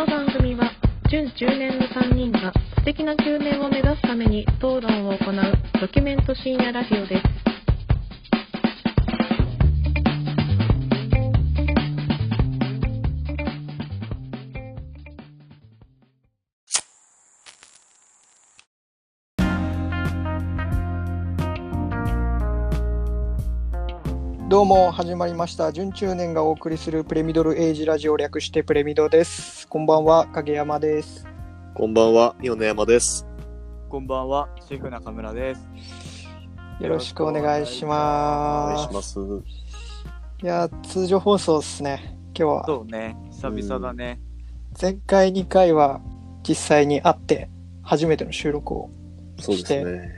この番組は準10年の3人が素敵な9年を目指すために討論を行うドキュメント深夜ラジオです。どうも始まりました準中年がお送りするプレミドルエイジラジオ略してプレミドですこんばんは影山ですこんばんは、米山です。こんばんは、シェフ中村です。よろしくお願いしおます願いします。いや通常放送ですね今日はそうね、久々だね。前回2回は実際に会って初めての収録をそうですね。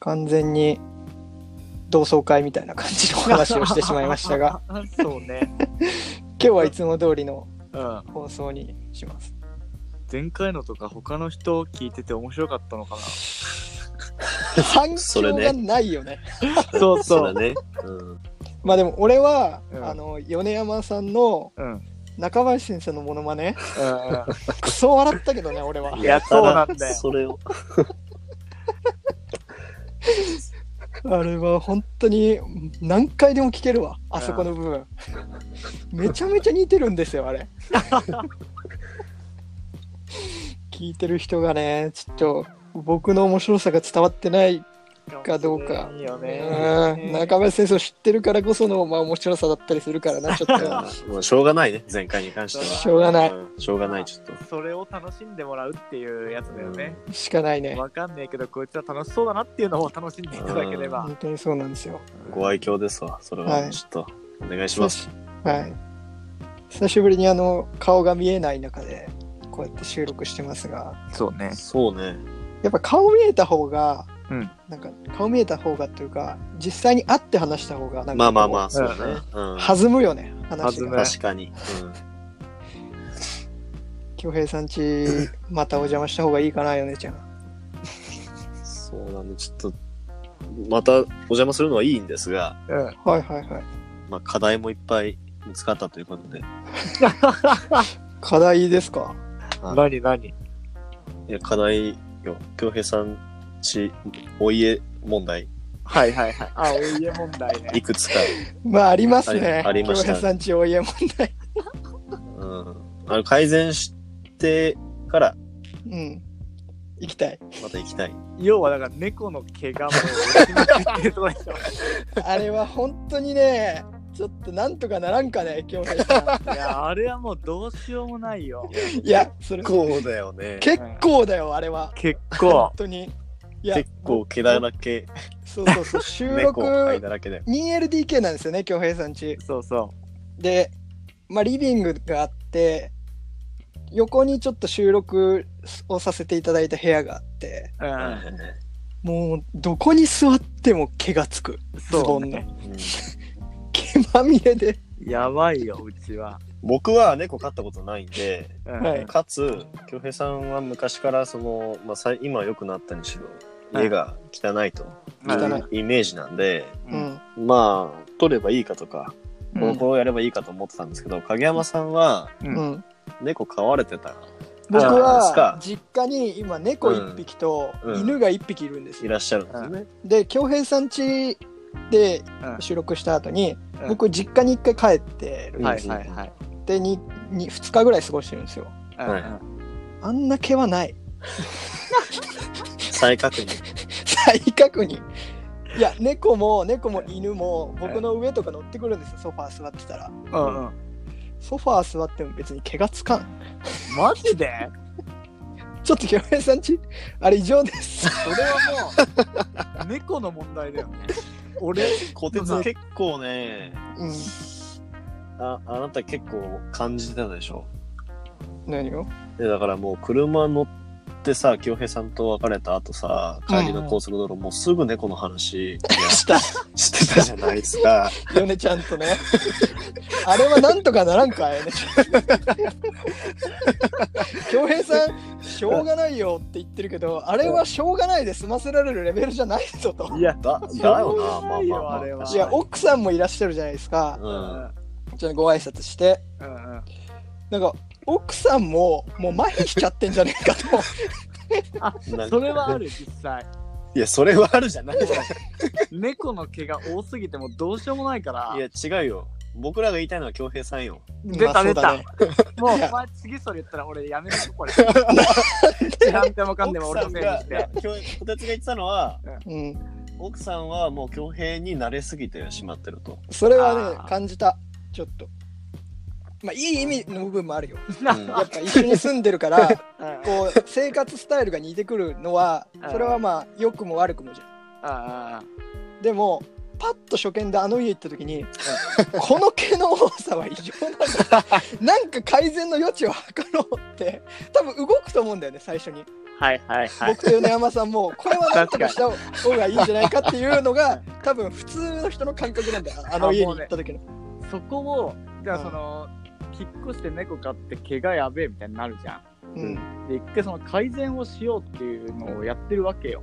完全に同窓会みたいな感じの話をしてしまいましたが そうね。今日はいつも通りのうん。放送にします前回のとか他の人聞いてて面白かったのか 反それね響がないよねな。そうそうだ。ね。うん。まあでも俺は、うんあの米山さんのうん。うん中林先生のモノマネ？クソ笑ったけどね俺はいやそうなんだよそれを。あれは本当に何回でも聞けるわあそこの部分。めちゃめちゃ似てるんですよあれ。聞いてる人がねちょっと僕の面白さが伝わってないかどうかいいようんね。中林先生を知ってるからこその、まあ、面白さだったりするからなちょっと もうしょうがないね、前回に関しては。しょうがないんしょうがない、ちょっと。それを楽しんでもらうっていうやつだよね。しかないねわかんねえけど、こいつは楽しそうだなっていうのを楽しんでいただければ本。当にそうなんですよご愛嬌ですわ。それはは、ちょっと、お願いします。はい久しぶりにあの顔が見えない中でこうやって収録してますがそうね。そうね。やっぱ顔見えた方が、うん。なんか顔見えた方がっていうか実際に会って話した方がなんかまあまあまあ、こそうだね。うん。う。弾むよね話弾む。が確かに。恭平さんちまたお邪魔した方がいいかな米ちゃん。うん。そうなんで、ちょっと、またお邪魔するのはいいんですが、うん。はいはいはい。まあ、課題もいっぱい見つかったということで、い 課題ですか？何何？や、課題よ、京平さんち、お家問題、はいはいはい。あ、お家問題ね。いくつか、まあありますねありありましたさんちお家問題うん。あの、改善してから、うん行きたいまた行きたい。要はだから猫の毛がも。あれは本当にねちょっとなんとかならんかね恭平さ いや、あれはもうどうしようもないよ。んいやそれこうだよね。結構だよあれは結本構。当に結構毛だらけ、そうそうそう収録猫灰だらけだよ。2LDK なんですよね恭平さんちそうそで、まあ、リビングがあって横にちょっと収録をさせていただいた部屋があってう。ん。もうどこに座っても毛がつくズボンの、そうね。うん毛まみれでやばいよ、うちは。僕は猫飼ったことないんで、うんはいかつ、京平さんは昔からその、まあ、さい今は良くなったにしろ、はい家が汚いと汚い。イメージなんで、ううん。んまあ、取ればいいかとか、うん。この子をやればいいかと思ってたんですけど、影山さんは猫飼われてたら僕はか。実家に今猫1匹とうん。犬が1匹いるんですよ、いらっしゃるんですよね。で恭平さん家でうん。収録した後に、うん。僕実家に1回帰ってるんはいです、はいはい。でにに2日ぐらい過ごしてるんですよ。うんはい。あんな毛はない 再確認。再確認。いや猫も猫も犬も僕の上とか乗ってくるんですよ。ソファー座ってたら。うんうん。ソファー座っても別に毛がつかん。マジで？ちょっと恭平さんちあれ異常です。それはもう、猫の問題だよね。俺、小鉄結構ね、うん。ああなた結構感じてたでしょ？何を？でだからもう車乗ってさ、京平さんと別れた後さ、帰りの高速道路、もうすぐ猫の話 した。してたじゃないですか。米ちゃんとね。あれはなんとかならんか米ちゃん恭平さんしょうがないよって言ってるけどあれはしょうがないで済ませられるレベルじゃないぞと。いや、だ、だよな、まあまあまあ。あれはいや奥さんもいらっしゃるじゃないですか。うん。ちょっとご挨拶して。うんうん。なんか奥さんももう麻痺しちゃってんじゃねえかと。なんかそれはある、実際。いや、それはあるじゃない。い猫の毛が多すぎてもどうしようもないから。や、違うよ。僕らが言いたいのは京平さんよ。出た出た。まあそうだねもう、お前次それ言ったら俺やめるぞ、これ。なんでもかんでも俺のせいにして。奥さんが京こてつが言ってたのは、うん。奥さんはもう京平に慣れすぎてしまってると。それはねあー感じた。ちょっと。まあいい意味の部分もあるよ。うん。やっぱ一緒に住んでるから、うん。こう生活スタイルが似てくるのはうん。それはまあ良くも悪くもじゃん。でもパッと初見であの家行った時に、この毛の多さは異常なんだ。なんか改善の余地を図ろうって多分動くと思うんだよね最初に、はいはいはい。僕と米山さんもこれはなんとかした方がいいんじゃないかっていうのが多分普通の人の感覚なんだよあの家に行った時の、そこを、じゃあその、引っ越して猫飼って毛がやべえみたいになるじゃうん。ん。で、一回その改善をしようっていうのをやってるわけよ。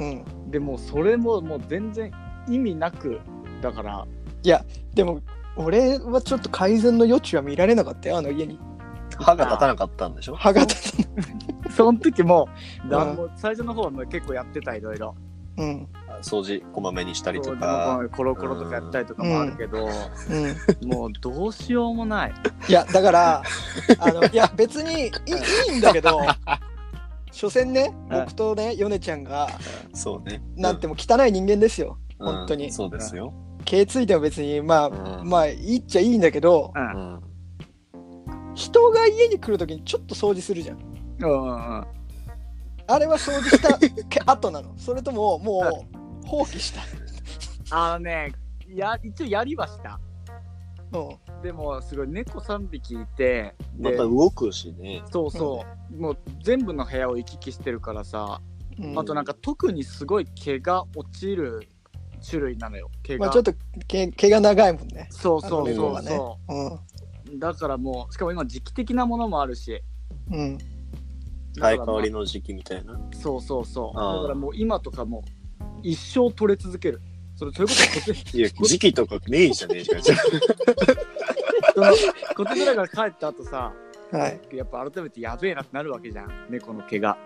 うん、でもうそれももう全然意味なく、だから、でも俺はちょっと改善の余地は見られなかったよあの家に。歯が立たなかったんでしょ？歯が立た その時も、だうん。もう最初の方はもう結構やってた、いろいろ。うん掃除こまめにしたりとか。コロコロとかやったりとかもあるけど、うんもうどうしようもない。いやだからあのいや別にいいいいんだけど所詮ねうん僕とねヨネちゃんがそうね。なんても汚い人間ですようん本当にそうですよ。毛ついても別にまあうんまあいいっちゃいいんだけどう。うんん。人が家に来るときにちょっと掃除するじゃんうんうんうん。あれは掃除したけ後なのそれとももう放棄したあのね、や、一応やりはした。うんでも、すごい猫3匹いて、でまた動くしね。そうそう、もう全部の部屋を行き来してるからさ、うんあとなんか特にすごい毛が落ちる種類なのよ。毛が。まあちょっと毛毛が長いもんねそうそうそうそう。だからもう、しかも今時期的なものもあるし。うんうん生え変わりの時期みたいな。そうそうそう。だからもう今とかも一生取れ続ける。それ、それこそこて、いや、時期とかねえじゃねえじゃん。その、コテドラが帰った後さ、はいやっぱ改めてやべえなってなるわけじゃん。猫の毛が。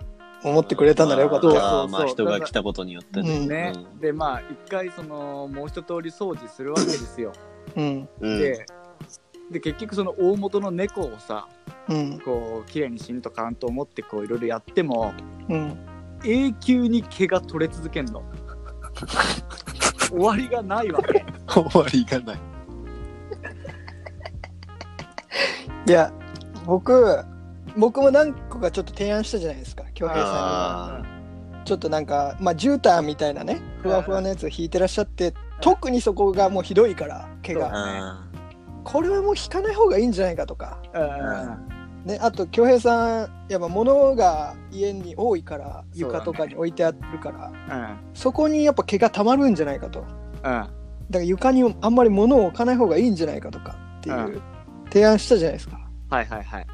思ってくれたならよかったよあーまあ人が来たことによってね。うんね。うんで、まあ、一回その、もう一通り掃除するわけですよ。うんうん。で、で、結局その大元の猫をさ、うんこう、綺麗にしんとかんと思ってこう、いろいろやっても、うん永久に毛が取れ続けんの。終わりがないわけ。終わりがない。いや僕僕も何個かちょっと提案したじゃないですか恭平さあんにちょっとなんかまあ絨毯みたいなねふわふわのやつを引いてらっしゃって特にそこがもうひどいから毛があこれはもう引かない方がいいんじゃないかとか。うんね、あと恭平さんやっぱ物が家に多いから床とかに置いてあるからそ,、うん。こにやっぱ毛がたまるんじゃないかと。だかうん。ら床にあんまり物を置かない方がいいんじゃないかとかっていうう提案したじゃないですか。はいはいはい。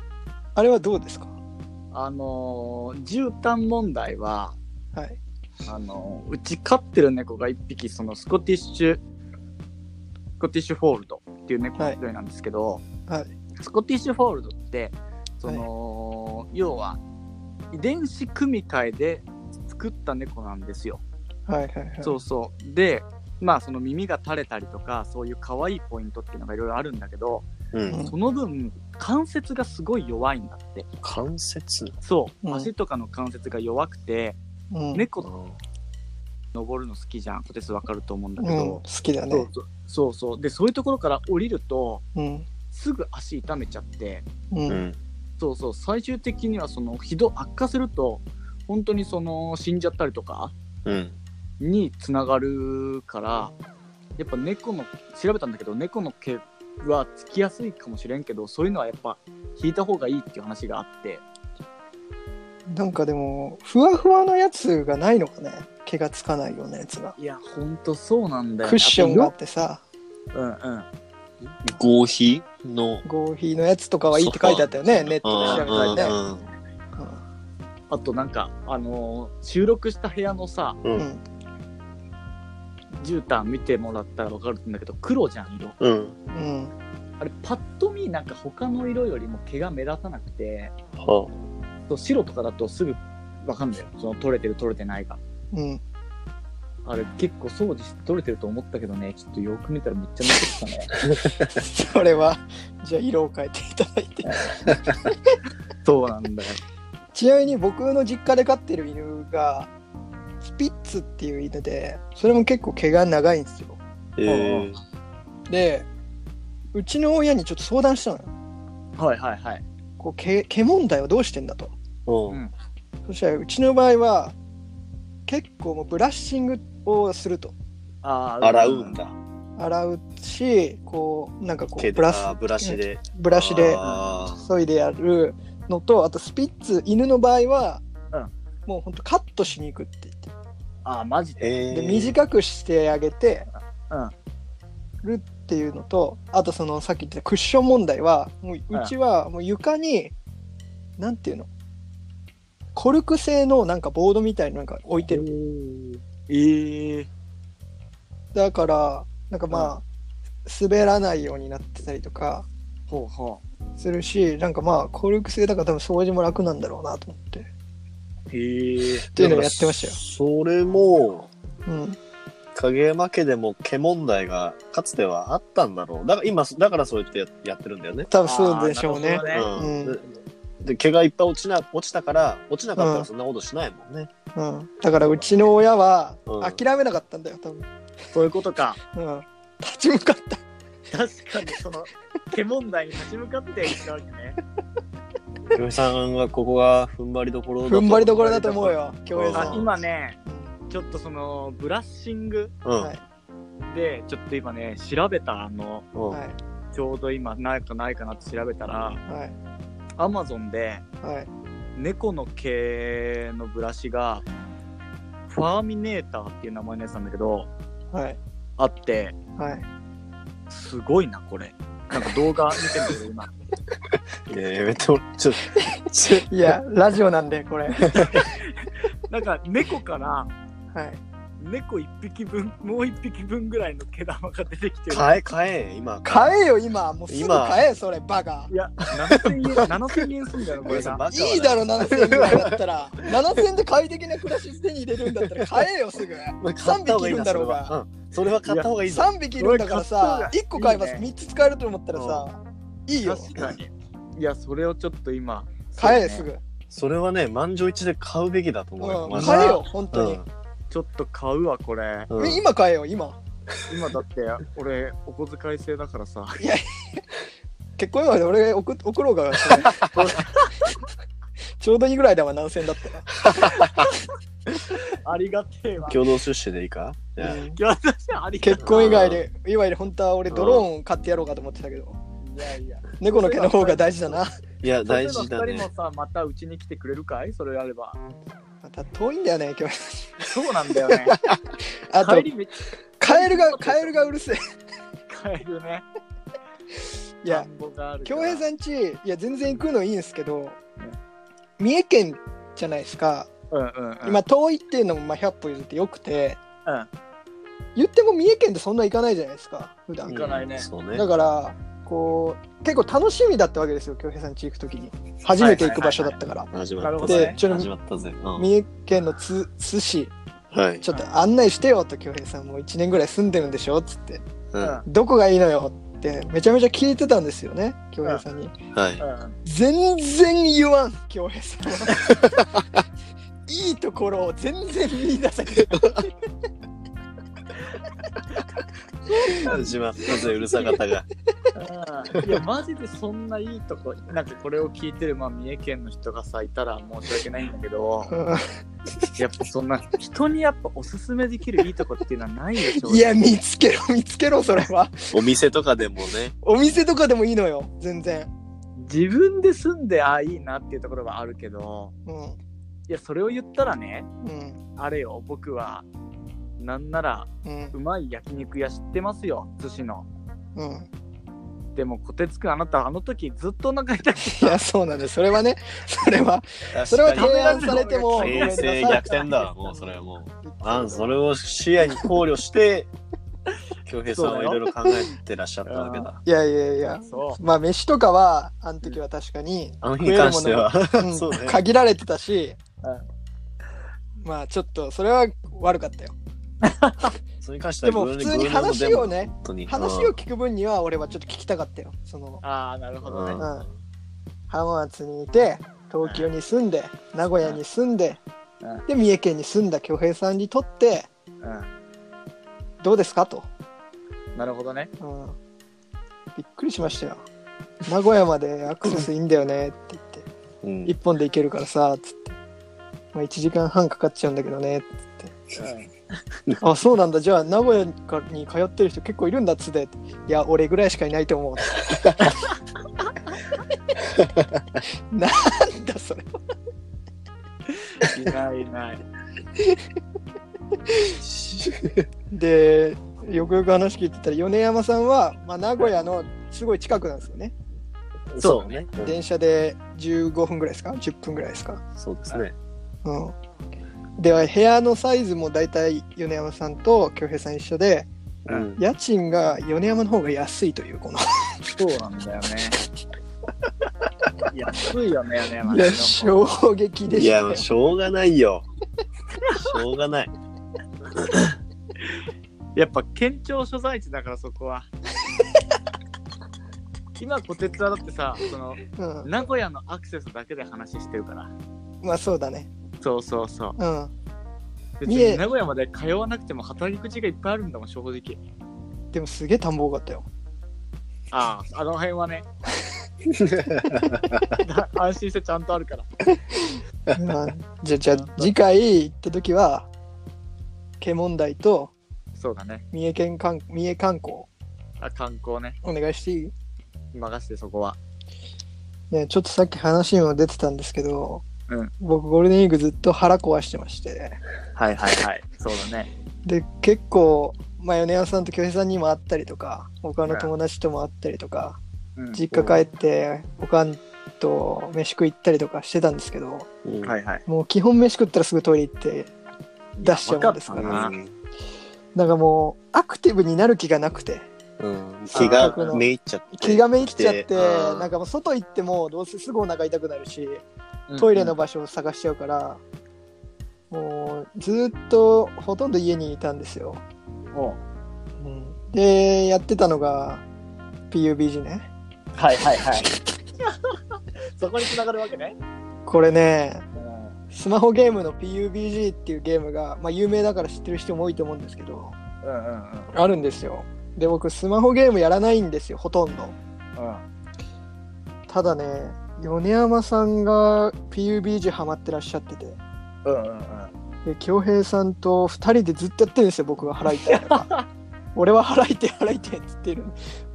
あれはどうですか？あのー、絨毯問題は、はい。あのーうち飼ってる猫が一匹、そのスコティッシュ、スコティッシュフォールドっていう猫の一人なんですけど、はい。スコティッシュフォールドって、その、要は、遺伝子組み換えで作った猫なんですよ。はいはいはいそうそう。で、まあその耳が垂れたりとか、そういう可愛いポイントっていうのがいろいろあるんだけど、うん。その分、関節がすごい弱いんだって。関節？そう、うん足とかの関節が弱くて、うん猫うん登るの好きじゃん。コテスわかると思うんだけうん、ど好、きだそうねそうそうそう。で、そういうところから降りると、うんすぐ足痛めちゃって、うん。そうそう、最終的にはその、ひど、悪化すると、本当にその、死んじゃったりとかうん。につながるから、やっぱ猫の、調べたんだけど、猫の毛はつきやすいかもしれんけど、そういうのはやっぱ、引いた方がいいっていう話があって、なんかでもふわふわのやつがないのかね？毛がつかないようなやつが。いや、ほんとそうなんだよ、クッションがああってさ。うんうん。合皮？の。合皮のやつとかはいいって書いてあったよねネットで調べたらねうんうんあとなんか、あのー収録した部屋のさ、う。うんん絨毯見てもらったら分かるんだけど、黒じゃん、色。うん。うんあれパッと見なんか他の色よりも毛が目立たなくてはそう白とかだとすぐわかんないよその取れてる取れてないがうん。あれ結構掃除して取れてると思ったけどねちょっとよく見たらめっちゃ残ってたね それは、じゃあ色を変えていただいて。そうなんだよちなみに僕の実家で飼ってる犬が、スピッツっていう犬で、それも結構毛が長いんですよ。えー、で、うちの親にちょっと相談したのよ。はいはいはいこう毛毛問題はどうしてんだと。うんうんそしたらうちの場合は、結構もうブラッシングをすると。洗うんだ。洗うし、こう、なんかこう、ブラシあーブラシで。ブラシであ削いでやるのと、あとスピッツ、犬の場合は、うんもうほんとカットしに行くって言って。あーマジーで？えー、で、短くしてあげてうんるっていうのと、あとそのさっき言ったクッション問題は、もううちはもう床に、なんていうの？コルク製のなんかボードみたいなのが置いてる。ええだから、なんかまあ、滑らないようになってたりとかほうほするし、なんかまあ、コルク製だから多分掃除も楽なんだろうなと思って。うへえっていうのをやってましたよ。それも、うん。影山家でも毛問題がかつてはあったんだろう。だから今、だからそうやってややってるんだよね。多分そうでしょうね。あーなるほどうんうんでで毛がいっぱい落ちな落ちたから落ちなかったうんらそんなことしないもんね。うん。だからうちの親はうん諦めなかったんだよ、多分。そういうことかうん。立ち向かった。確かにその 毛問題に立ち向かっていったわけねひろみさんはここが踏ん張りどころだと踏ん張りどころだと思うよ、京平あさん。あ今ねうんちょっとそのブラッシングうん。はいでちょっと今ね調べたあのうんはい。ちょうど今ないかないかなって調べたらはい。アマゾンではい。猫の毛のブラシがファーミネーターっていう名前のやつなんだけどはい。あってはい。すごいなこれなんか動画見てんだけど今 いややめちょちょいや、ラジオなんで、これ。なんか猫からはい。猫一匹分もう一匹分ぐらいの毛玉が出てきてる。買え買え今。買えよ、今。もうすぐ今。買え、それ、バカ。い。や7000円7000円すんだよこれが。バカはねいいだろ、7000円ぐらいだったら。7000円で快適な暮らし手に入れるんだったら買えよ、すぐ。まあ買った方がいいな3匹いるんだろうが。それはうん。それは買った方がいいぞ。3匹いるんだからさ、これ買1個買えばいいね。3つ使えると思ったらさ、いいよ。確かに。いやそれをちょっと今。買え、すぐ。それはね満場一致で買うべきだと思う買えよ、本当に。ちょっと買うわこれ。うん。うん今買えよ、今。今だって俺お小遣い制だからさ。結婚祝いで俺送送ろうか。そ れちょうどいいぐらいだわ、7000円だったら。ありがてえわ。共同出資でいいか？じゃあ。うん。いや私ありが結婚以外で、いわゆる本当は俺ドローン買ってやろうかと思ってたけど、いやいや。猫の毛の方が大事だな。いや大事だね。それの二人もさまたうちに来てくれるかい？それあればまた遠いんだよね、今日。そうなんだよね あと帰、りめっちカエルが、カエルがうるせえ。ゃ帰るねいや田、んぼがあるか京ら平さんち、いや、全然行くのいいんですけど、三重県じゃないですか。うんうんうん今、遠いっていうのもまあ100歩譲ってよくて、うん言っても三重県ってそんな行かないじゃないですか、普段行。かないねねだから、こう、結構楽しみだったわけですよ、京平さんち行くときに。初めて行く場所だったから。始まったちょっとうん。三重県の津津市、はい、ちょっと案内してよと、京平さんもう1年ぐらい住んでるんでしょっつって。うん。はどこがいいのよって、めちゃめちゃ聞いてたんですよね、京平さんに。い、うん。全然言わん、京平さんは。いいところを全然見出せて始まったぜうるさかったがいやマジでそんないいとこなんかこれを聞いてる、まあ、三重県の人がさいたら申し訳ないんだけどやっぱそんな人にやっぱおすすめできるいいとこっていうのはないでしょいや、見つけろ、見つけろ、それは。お店とかでもねお店とかでもいいのよ、全然。自分で住んでああいいなっていうところはあるけどうん。いやそれを言ったらねうん。あれよ僕はなんならうん。うまい焼肉屋知ってますよ寿司の。うん。でもこてつくんあなたあの時ずっとお腹痛くていさや、そうなんです。それはね、それは、それは提案されても、ごめんになさい平成逆転だわ もうそれはもう。あんそれを視野に考慮して京平さんはいろいろ考えてらっしゃったわけだ。いやいやいや。そまあ飯とかはあの時は確かにあの日に関しては、うん。限られてたし、うまあちょっとそれは悪かったよ それに関してはでも普通に話をね話を聞く分には俺はちょっと聞きたかったよ。そのああ、なるほどね。うん。うん浜松にいて東京に住んで名古屋に住んでうん。で三重県に住んだ恭平さんにとってうどうですか？と、ん。なるほどね。うん、びっくりしましたよ。名古屋までアクセスいいんだよねって言って。うん。一本で行けるからさつって、まあ、1時間半かかっちゃうんだけどねって。言って あそうなんだ。じゃあ名古屋に通ってる人結構いるんだっつって。いや俺ぐらいしかいないと思う。なんだそれ。いないいない。でよくよく話聞いてたら米山さんは、まあ、名古屋のすごい近くなんですよね。そうね。うん電車で15分ぐらいですか？10分ぐらいですか？そうですね。うんでは部屋のサイズも大体米山さんと恭平さん一緒でうん家賃が米山の方が安いというこのそうなんだよね。安いよね、ね、いや衝撃でいや、したよしょうがないよ。しょうがない。やっぱ県庁所在地だからそこは。今、こてつはだってさ、その、うん、名古屋のアクセスだけで話してるから。まあそうだねそうそうそう。うん別三重に名古屋まで通わなくても働き口がいっぱいあるんだもん、正直。でもすげえ田んぼ多かったよああ、あの辺はね。安心してちゃんとあるから。うんじゃあじゃあ次回行った時は県問題とそうだね。三重県観三重観光あ観光ね。お願いしていい？任せてそこは。ね、ちょっとさっき話にも出てたんですけど、うん。僕ゴールデンウィークずっと腹壊してまして。はいはいはい。そうだね。で結構、まあ、米山さんと京平さんにも会ったりとか他の友達とも会ったりとか、うん。実家帰っておかんと飯食い行ったりとかしてたんですけどう。んはいはい。もう基本飯食ったらすぐトイレ行って出しちゃうもんですから。いやわかうんなんかもうアクティブになる気がなくてうん。気がめいっちゃって。気がめいっちゃってうん。なんかもう外行ってもどうせすぐお腹痛くなるしトイレの場所を探しちゃうから、もうずっとほとんど家にいたんですよ、お。ううん。でやってたのが PUBG ね。はいはいはい。そこに繋がるわけね。これねうん。スマホゲームの PUBG っていうゲームが、まあ、有名だから知ってる人も多いと思うんですけどうんうんうん。あるんですよで僕スマホゲームやらないんですよほとんどうんただね米山さんが PUBG ハマってらっしゃっててうんうんうん。で恭平さんと2人でずっとやってるんですよ僕が払いたいとか 俺は払いて払いてっつってる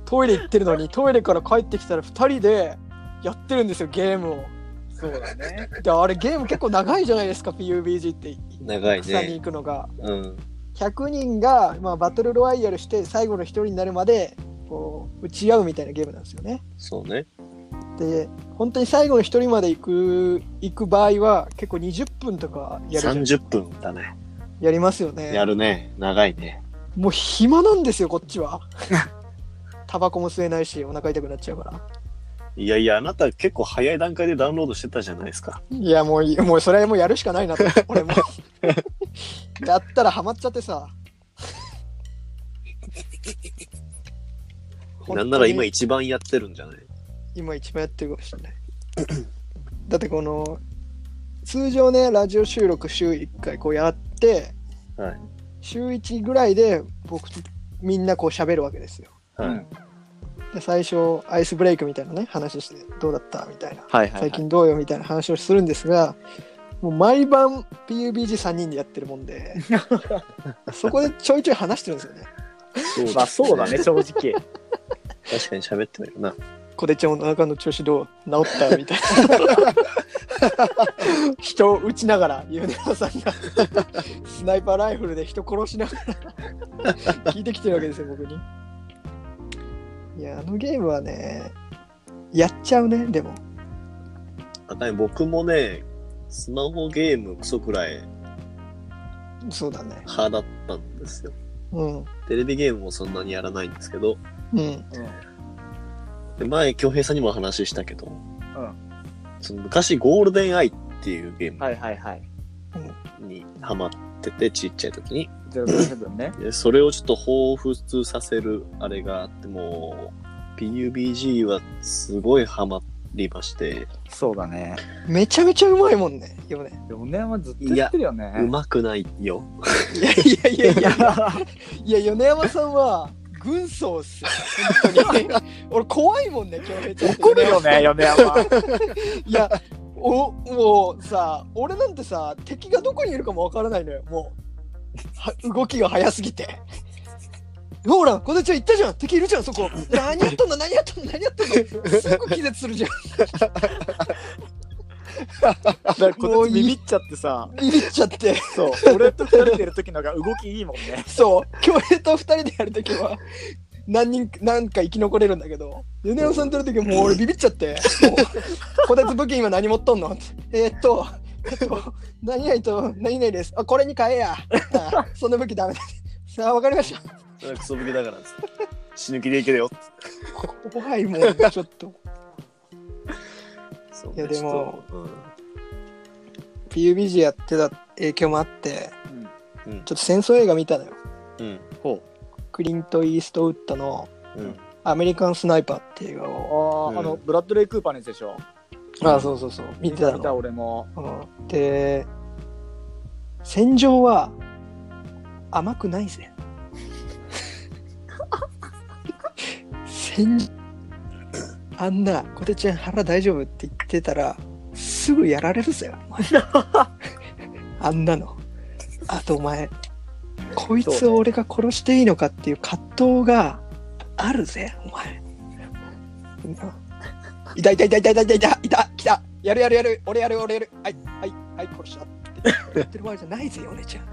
トイレ行ってるのにトイレから帰ってきたら2人でやってるんですよゲームをそうだね。であれゲーム結構長いじゃないですか PUBG って長い草にね。行くのがうん。100人が、まあ、バトルロワイヤルして最後の1人になるまでこう打ち合うみたいなゲームなんですよねそうね。で本当に最後の1人まで行く行く場合は結構20分とかやるじゃん30分だね。やりますよねやるね。長いね。もう暇なんですよこっちは タバコも吸えないしお腹痛くなっちゃうからいやいや、あなた結構早い段階でダウンロードしてたじゃないですか。いやもういもうそれはもうやるしかないなと俺も やったらハマっちゃってさ。なんなら今一番やってるんじゃない？今一番やってるかもしれない。だってこの通常ねラジオ収録週1回こうやってはい。週1ぐらいで僕とみんなこう喋るわけですよ。はい。で最初アイスブレイクみたいなね話してどうだった？みたいな。はいはい、はい。最近どうよ？みたいな話をするんですがもう毎晩 PUBG3 人でやってるもんで そこでちょいちょい話してるんですよね。そうまあそうだね、正直。確かに喋ってるよな。こでちゃんお腹の調子どう？治った？みたいな。人を撃ちながら米山さんが。スナイパーライフルで人殺しながら聞いてきてるわけですよ僕に。いやあのゲームはねやっちゃうねでも。あ僕もね、スマホゲームクソくらいそうだね派だったんですよ。うん。テレビゲームもそんなにやらないんですけど、うん。で前、京平さんにも話したけど、うんその昔、ゴールデンアイっていうゲームはいはいはい。にハマってて、ちっちゃい時に。ゼロゼロセブンね。でそれをちょっと彷彿させるあれがあって、もう、PUBG はすごいハマりまして、そうだね。めちゃめちゃうまいもんね、よね。4年はずっと言ってるよね。うまくないよ。いやいやいやいや。いや、米山さんは、軍曹っすよ。本当に。俺怖いもんね、京平ちゃん。怒るよね、米山。いや、お、もうさ、俺なんてさ、敵がどこにいるかもわからないのよ、もう。は動きが早すぎて。ほら、こてちゃん言ったじゃん、敵いるじゃん、そこ。何やっとんの、何やっとんの、何やっとんの。すぐ気絶するじゃん。だからこいつビビっちゃってさ、ビビっちゃって。そう、俺と二人でいる時のが動きいいもんね。そう、京平と二人でやるときは、何人、何か生き残れるんだけど、米山さんとやるときはもう俺ビビっちゃって、もう、こてつ武器今何持っとんの？えーっと、えっと、何々と何々です。あ、これに変えや。あその武器ダメだ。さあ、わかりました。クソ武器だから。死ぬ気でいけるよ。怖いもん、ちょっと。そういやでも PUBG やってた影響もあって、うんちょっと戦争映画見たのよ。うん。ほクリント・イーストウッドのうん。アメリカン・スナイパーっていう映画。ああ、うんあの、ブラッドレイ・クーパーのやつでしょ？あ、そうそうそう。見てた見たの。俺も。うん、で、戦場は甘くないぜ。戦あんな、こてちゃん腹大丈夫って言ってたら、すぐやられるぜ、あんなの。あとお前、こいつを俺が殺していいのかっていう葛藤があるぜ、お前。いたいたいたいたいたいたいたいた来たやるやるやる。俺やる俺やる。はいはいはい殺した言ってる場合じゃないぜ、お姉ちゃん。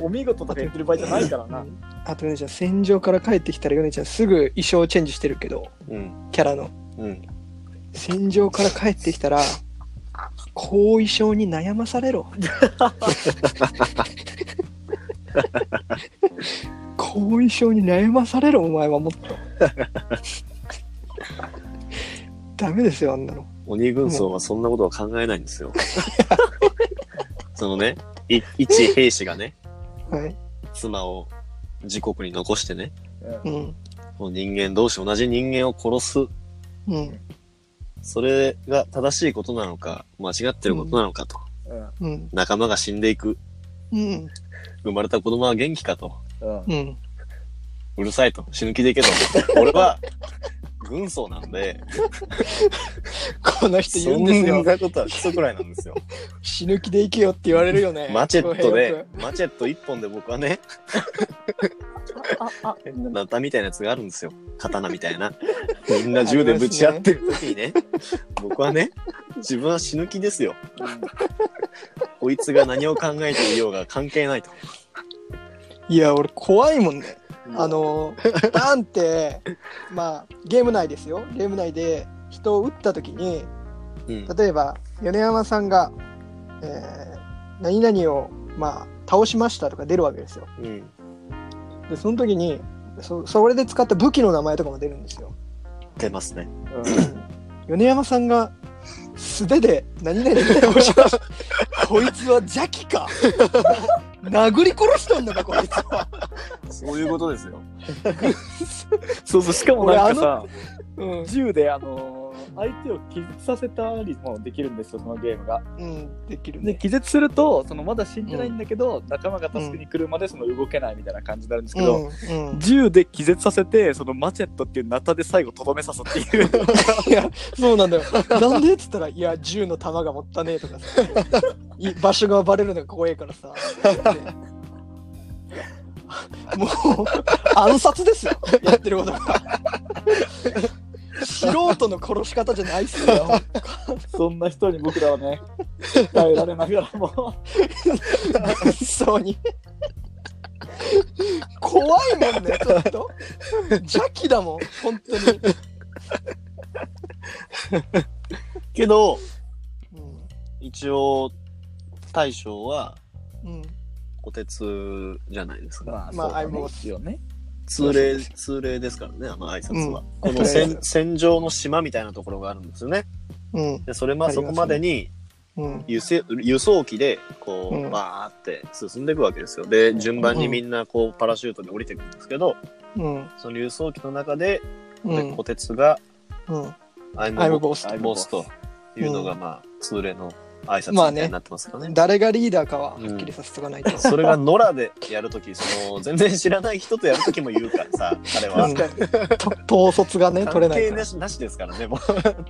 お見事とか言ってる場合じゃないからな。あとね、じゃあ戦場から帰ってきたらヨネちゃんすぐ衣装チェンジしてるけど、うん。キャラの。うん。戦場から帰ってきたら、後遺症に悩まされろ。後遺症に悩まされろ、お前はもっと。ダメですよ、あんなの。鬼軍曹はそんなことは考えないんですよ。そのね、い一兵士がね、はい。妻を自国に残してね、うん。もう人間同士同じ人間を殺す。うん。それが正しいことなのか、間違ってることなのかと。うん。うん。仲間が死んでいく。うん。生まれた子供は元気かと。うん。うん。うるさいと。死ぬ気でいけと。俺は、軍曹なんで、この人そ言うんですよん。なことは基礎くらいなんですよ。死ぬ気で生きよって言われるよね。マチェットでよ、マチェット一本で僕はね、あ、あ、変なナタみたいなやつがあるんですよ。刀みたいな。みんな銃でぶち合ってる時にね、僕はね、自分は死ぬ気ですよ。こいつが何を考えていようが関係ないと。くいや、俺怖いもんね。あの、バーンって、まあ、ゲーム内ですよ。ゲーム内で人を撃った時に、うん。例えば、米山さんが、えー何々を、まあ、倒しましたとか出るわけですよ。うん。で、その時に、そそれで使った武器の名前とかも出るんですよ。出ますね。米山さんが素手で何々で倒しました。こいつは邪気か。殴り殺しとんのか、こいつは。そういうことですよ。そうそう、しかもなんかさ、うん、銃で、あのー相手を気絶させたりもできるんですよ、そのゲームが。うん、できるで、ね。気絶すると、そのまだ死んでないんだけど、仲間が助けに来るまでその動けないみたいな感じになるんですけど、うんうん、銃で気絶させて、そのマチェットっていうナタで最後とどめさすっていう。いや、そうなんだよ。なんでっつったら、いや、銃の弾が持ったねえとかさ、い場所がバレるのが怖いからさ。もう、暗殺ですよ、やってることが。の殺し方じゃないっすよ。そんな人に僕らはね、耐えられながらも。そうに。怖いもんね、ちょっと。邪気だもん、本当に。けど、うん一応、大将は、うん虎鉄じゃないですか。まあ、相棒一応ね。通例、通例ですからね、あの挨拶は。うんこの戦戦場の島みたいなところがあるんですよね。うん。で、それまあありますねそこまでにうん。輸送輸送機で、こう、うんバーって進んでいくわけですよ。で、順番にみんなこう、パラシュートで降りてくるんですけど、うん。その輸送機の中で、うん。虎鉄が、うん。アイム I'm ボ boss ボスというのが、まあ、通例の挨拶みまあねたいになってますからね。誰がリーダーかははっきりさせとかないと。それが野良でやるとき、その、全然知らない人とやるときも言うからさ、彼は。うんと統率がね、取れ関ないから。係なしなしですからね、も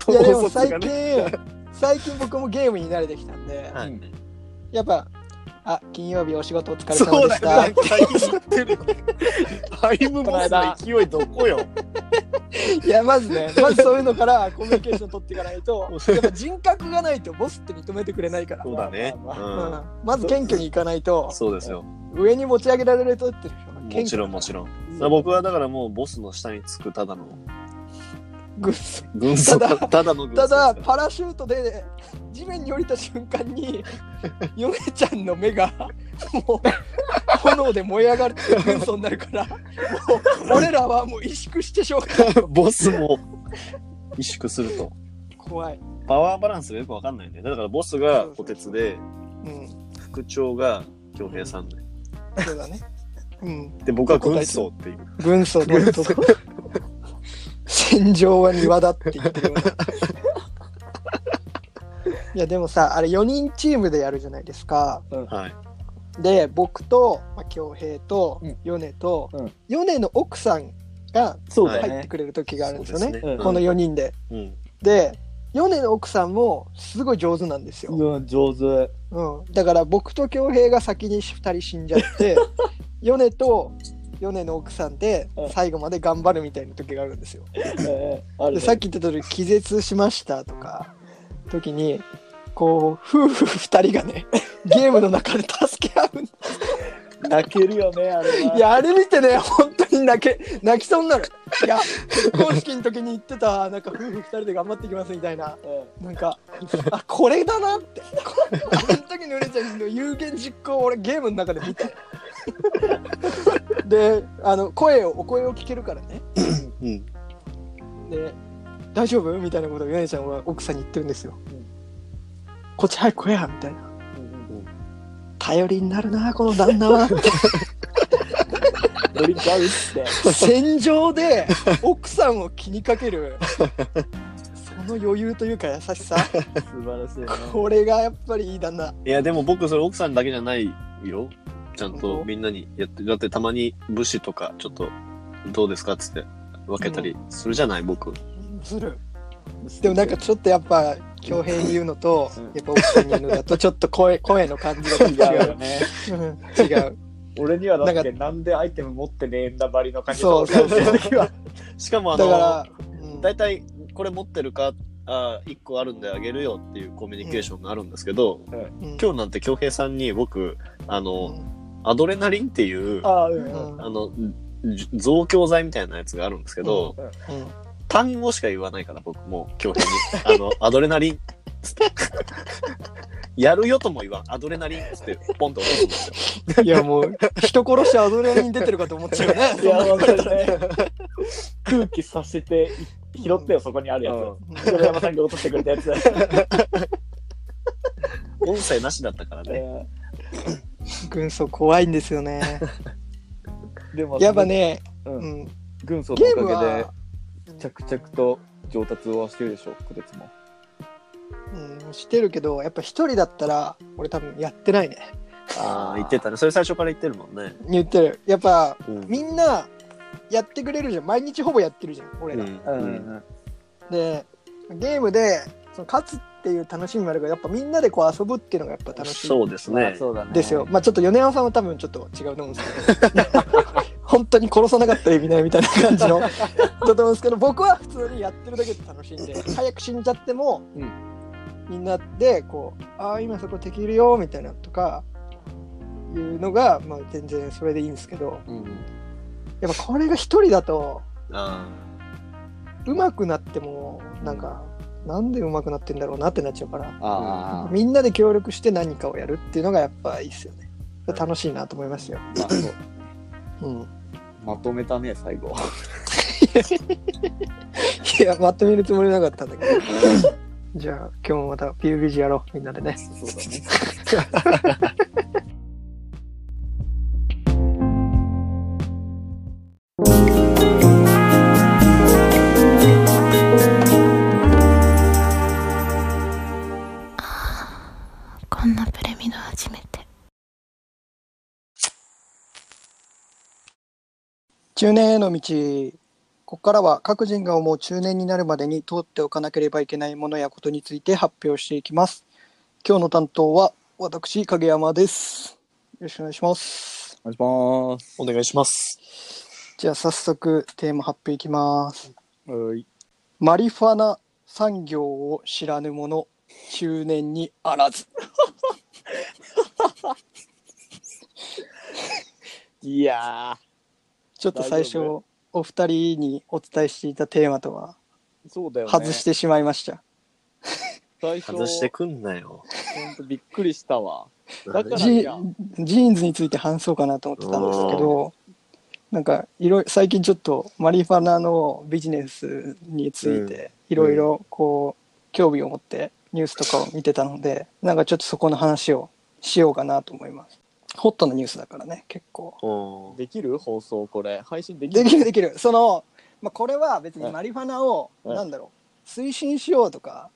う。いやでも 統率最がね近、最近僕もゲームに慣れてきたんで、はいやっぱ、あ、金曜日お仕事お疲れ様でした。タイムボスの勢いどこよ。いや、まずね、まずそういうのからコミュニケーション取っていかないと、やっぱ人格がないとボスって認めてくれないから。そうだね。まず謙虚にいかないとん。、そうですよ。上に持ち上げられるとってもちろんもちろん。僕はだからもうボスの下につくただのグッズ軍曹ただただの軍曹ただ、パラシュートで地面に降りた瞬間に、ヨネちゃんの目が、もう、炎で燃え上がる軍曹になるから、もう、俺らはもう萎縮してしょうがボスも萎縮すると。怖い。パワーバランスがよくわかんないんで、だからボスが虎鉄で、うん、副長が京平さんで。そうだね。うん。で、僕は軍曹っていう。軍曹で と戦場は庭だって言ってるような。いやでもさあれ4人チームでやるじゃないですかはい。で僕とまあ恭平とうん米と、うん米の奥さんが入って。くれる時があるんですよねそうですうんこの4人でうん。で米の奥さんもすごい上手なんですよ、うん、上手。うん、だから僕と恭平が先に2人死んじゃって 米と米の奥さんでうん最後まで頑張るみたいな時があるんですよ。えでさっき言った通り気絶しましたとか時にこう夫婦2人がね ゲームの中で助け合うん泣けるよね、あれは。いやあれ見てね本当に泣け泣きそうになる。いや結婚式の時に言ってたなんか夫婦2人で頑張っていきますみたいな。うんなんかあこれだなって。こあの時のうれちゃんの有言実行を俺ゲームの中で見た であの声をお声を聞けるからねうん。で「大丈夫?」みたいなことをヨネちゃんは奥さんに言ってるんですよ、うんこっち早く来いやみたいなうん頼りになるなこの旦那はって 乗り換うって。戦場で奥さんを気にかけるその余裕というか優しさ素晴らしいね。これがやっぱりいい旦那いや、でも僕、それ奥さんだけじゃないよ。ちゃんとみんなにやって、だってたまに武士とか、ちょっと、どうですかっつって分けたりするじゃない、僕。ずる。でもなんかちょっとやっぱ恭平に言うのと、うん。やっぱ奥さんに言うのだとちょっと声 声の感じが違う。違うよね。う ん違う。俺にはだってなんなんでアイテム持ってねえんだばりの感じそう。そうそう。しかもあだからの、、うん。大体、これ持ってるか、あ1個あるんであげるよっていうコミュニケーションがあるんですけど、うん。今日なんて京平さんに僕、あうの、んアドレナリンっていう、あうんうんの、じ増強剤みたいなやつがあるんですけど、うん単語しか言わないから僕もう京平に、あの、アドレナリン、つって。やるよとも言わん。アドレナリンっつってポンと落とすんですよ。いやもう人殺してアドレナリン出てるかと思っちゃうよね いや、本当にね。空気させて、拾ってよ、そこにあるやつ。黒山さんが落としてくれたやつ。音声なしだったからね。え 軍曹怖いんですよねー でも、やっぱ、ね、う、うんん、軍曹のおかげでは、着々と上達をしてるでしょ、こてつも。うん、してるけどやっぱ一人だったら俺多分やってないねああ、言ってたね。それ最初から言ってるもんね。言ってるやっぱうん。みんなやってくれるじゃん毎日ほぼやってるじゃん俺ら、うんうんうんでゲームでその勝つっていう楽しみもあるけどやっぱみんなでこう遊ぶっていうのがやっぱ楽しいそうですね。そうだね。ですよ。まあちょっと米山さんは多分ちょっと違うと思うんですけど 本当に殺さなかったら意味ないみたいな感じのだと思うんですけど僕は普通にやってるだけで楽しいんで早く死んじゃっても、うんみんなでこう「ああ今そこ敵いるよ」みたいなとかいうのが、まあ、全然それでいいんですけどうん。やっぱこれが一人だとあ上手くなってもなんかなんで上手くなってんだろうなってなっちゃうから。みんなで協力して何かをやるっていうのがやっぱいいっすよね。楽しいなと思いましたよ。まあそううん。まとめたね、最後。いや、まとめるつもりなかったんだけど。じゃあ、今日もまた PUBG やろう、みんなでね。そうだね。中年への道。ここからは各人が思う中年になるまでに通っておかなければいけないものやことについて発表していきます。今日の担当は私、影山です。よろしくお願いします。お願いします。お願いします。じゃあ早速テーマ発表いきます。はい。マリファナ産業を知らぬ者、中年にあらず。いやちょっと最初お二人にお伝えしていたテーマとはー、そうだよね。外してしまいました。最初、外してくんなよ。ほんとびっくりしたわ。だからジジーンズについて話そうかなと思ってたんですけど、なんかいろいろ最近ちょっとマリファナのビジネスについていろいろこう興味を持ってニュースとかを見てたので、なんかちょっとそこの話をしようかなと思います。ホットなニュースだからね、結構。うん。できる？放送これ。配信できる？できるできる。その、まあ、これは別にマリファナを、うんなんだろう、推進しようとか。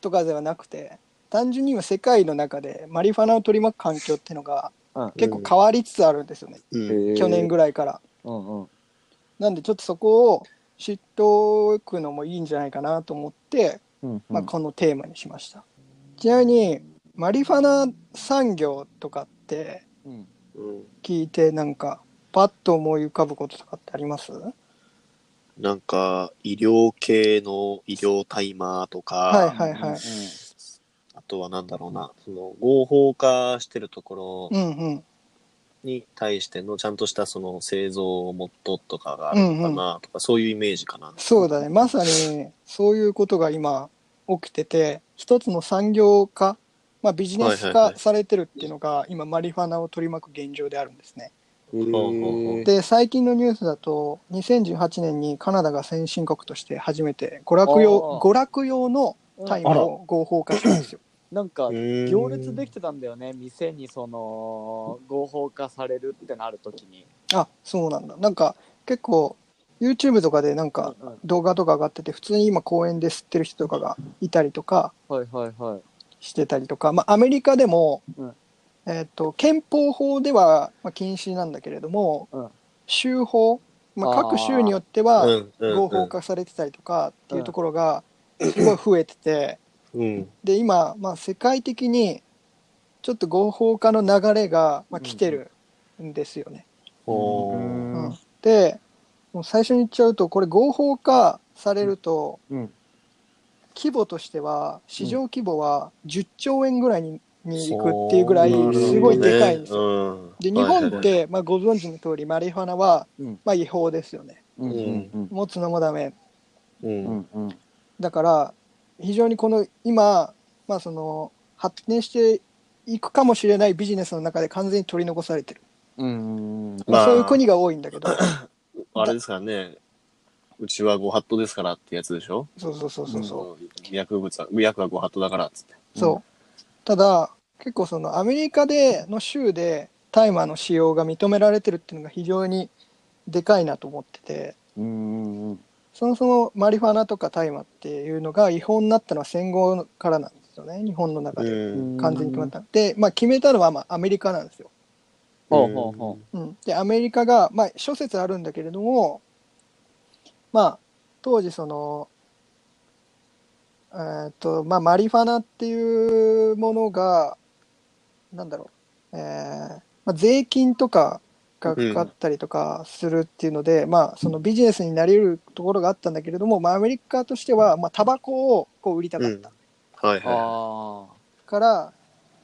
とかではなくて単純に今世界の中でマリファナを取り巻く環境っていうのがうん結構変わりつつあるんですよね、うん。去年ぐらい。らいからうんうん。なんでちょっとそこを知っておくのもいいんじゃないかなと思って、うんうんまあ、このテーマにしましたちなみにマリファナ産業とかって聞いてなんかパッと思い浮かぶこととかってあります？なんか、医療系の医療タイマーとか、はいはいはい。あとはなんだろうな、その合法化してるところうんうん。に対してのちゃんとしたその製造元とかがあるのかなとか、そういうイメージかな。そうだね。まさにそういうことが今起きてて一つの産業化、まあ、ビジネス化されてるっていうのが今マリファナを取り巻く現状であるんですね。で最近のニュースだと2018年にカナダが先進国として初めて娯楽用娯楽用の大麻を合法化したんですよ。なんか、うん行列できてたんだよね。店にその、合法化されるってなるときに。あそうなんだなんか結構 YouTube とかでなんか動画とか上がってて普通に今公園で吸ってる人とかがいたりとかはいはいはい。してたりとか、まあ、アメリカでも、うん。えー、と憲法法では、まあ、禁止なんだけれども、うん。州法、まあ、各州によっては合法化されてたりとかっていうところがすごい増えててうん。で今、まあ、世界的にちょっと合法化の流れが、まあ、来てるんですよね。うん。でもう最初に言っちゃうとこれ合法化されると、うん規模としては市場規模は10兆円ぐらいにに行くっていうぐらいすごいでかいんですよ。うん。で日本っはいて、まあ、ご存知の通りマリファナは、うん。まあ、違法ですよね。うんうんう持つのもダメ。うん。うんうん。だから非常にこの今、まあ、その発展していくかもしれないビジネスの中で完全に取り残されてる、うんうんまあ。そういう国が多いんだけど。あれですからね。うちはご法度ですからってやつでしょ？そうそうそうそうそう、うん。薬物は、薬はご法度だからっつって。そう。ただ結構そのアメリカでの州で大麻の使用が認められてるっていうのが非常にでかいなと思ってて。うんうんそもそもマリファナとか大麻っていうのが違法になったのは戦後からなんですよね。日本の中でうん。完全に決まったで、まあ、決めたのはまあアメリカなんですよ、ほうほうほうん、でアメリカが、まあ、諸説あるんだけれどもまあ当時そのえーっとまあマリファナっていうものがなんだろう、えーまあ、税金とかがかかったりとかするっていうので、まあそのビジネスになり得るところがあったんだけれども、まあ、アメリカとしてはまあタバコをこう売りたかったはいあはあから、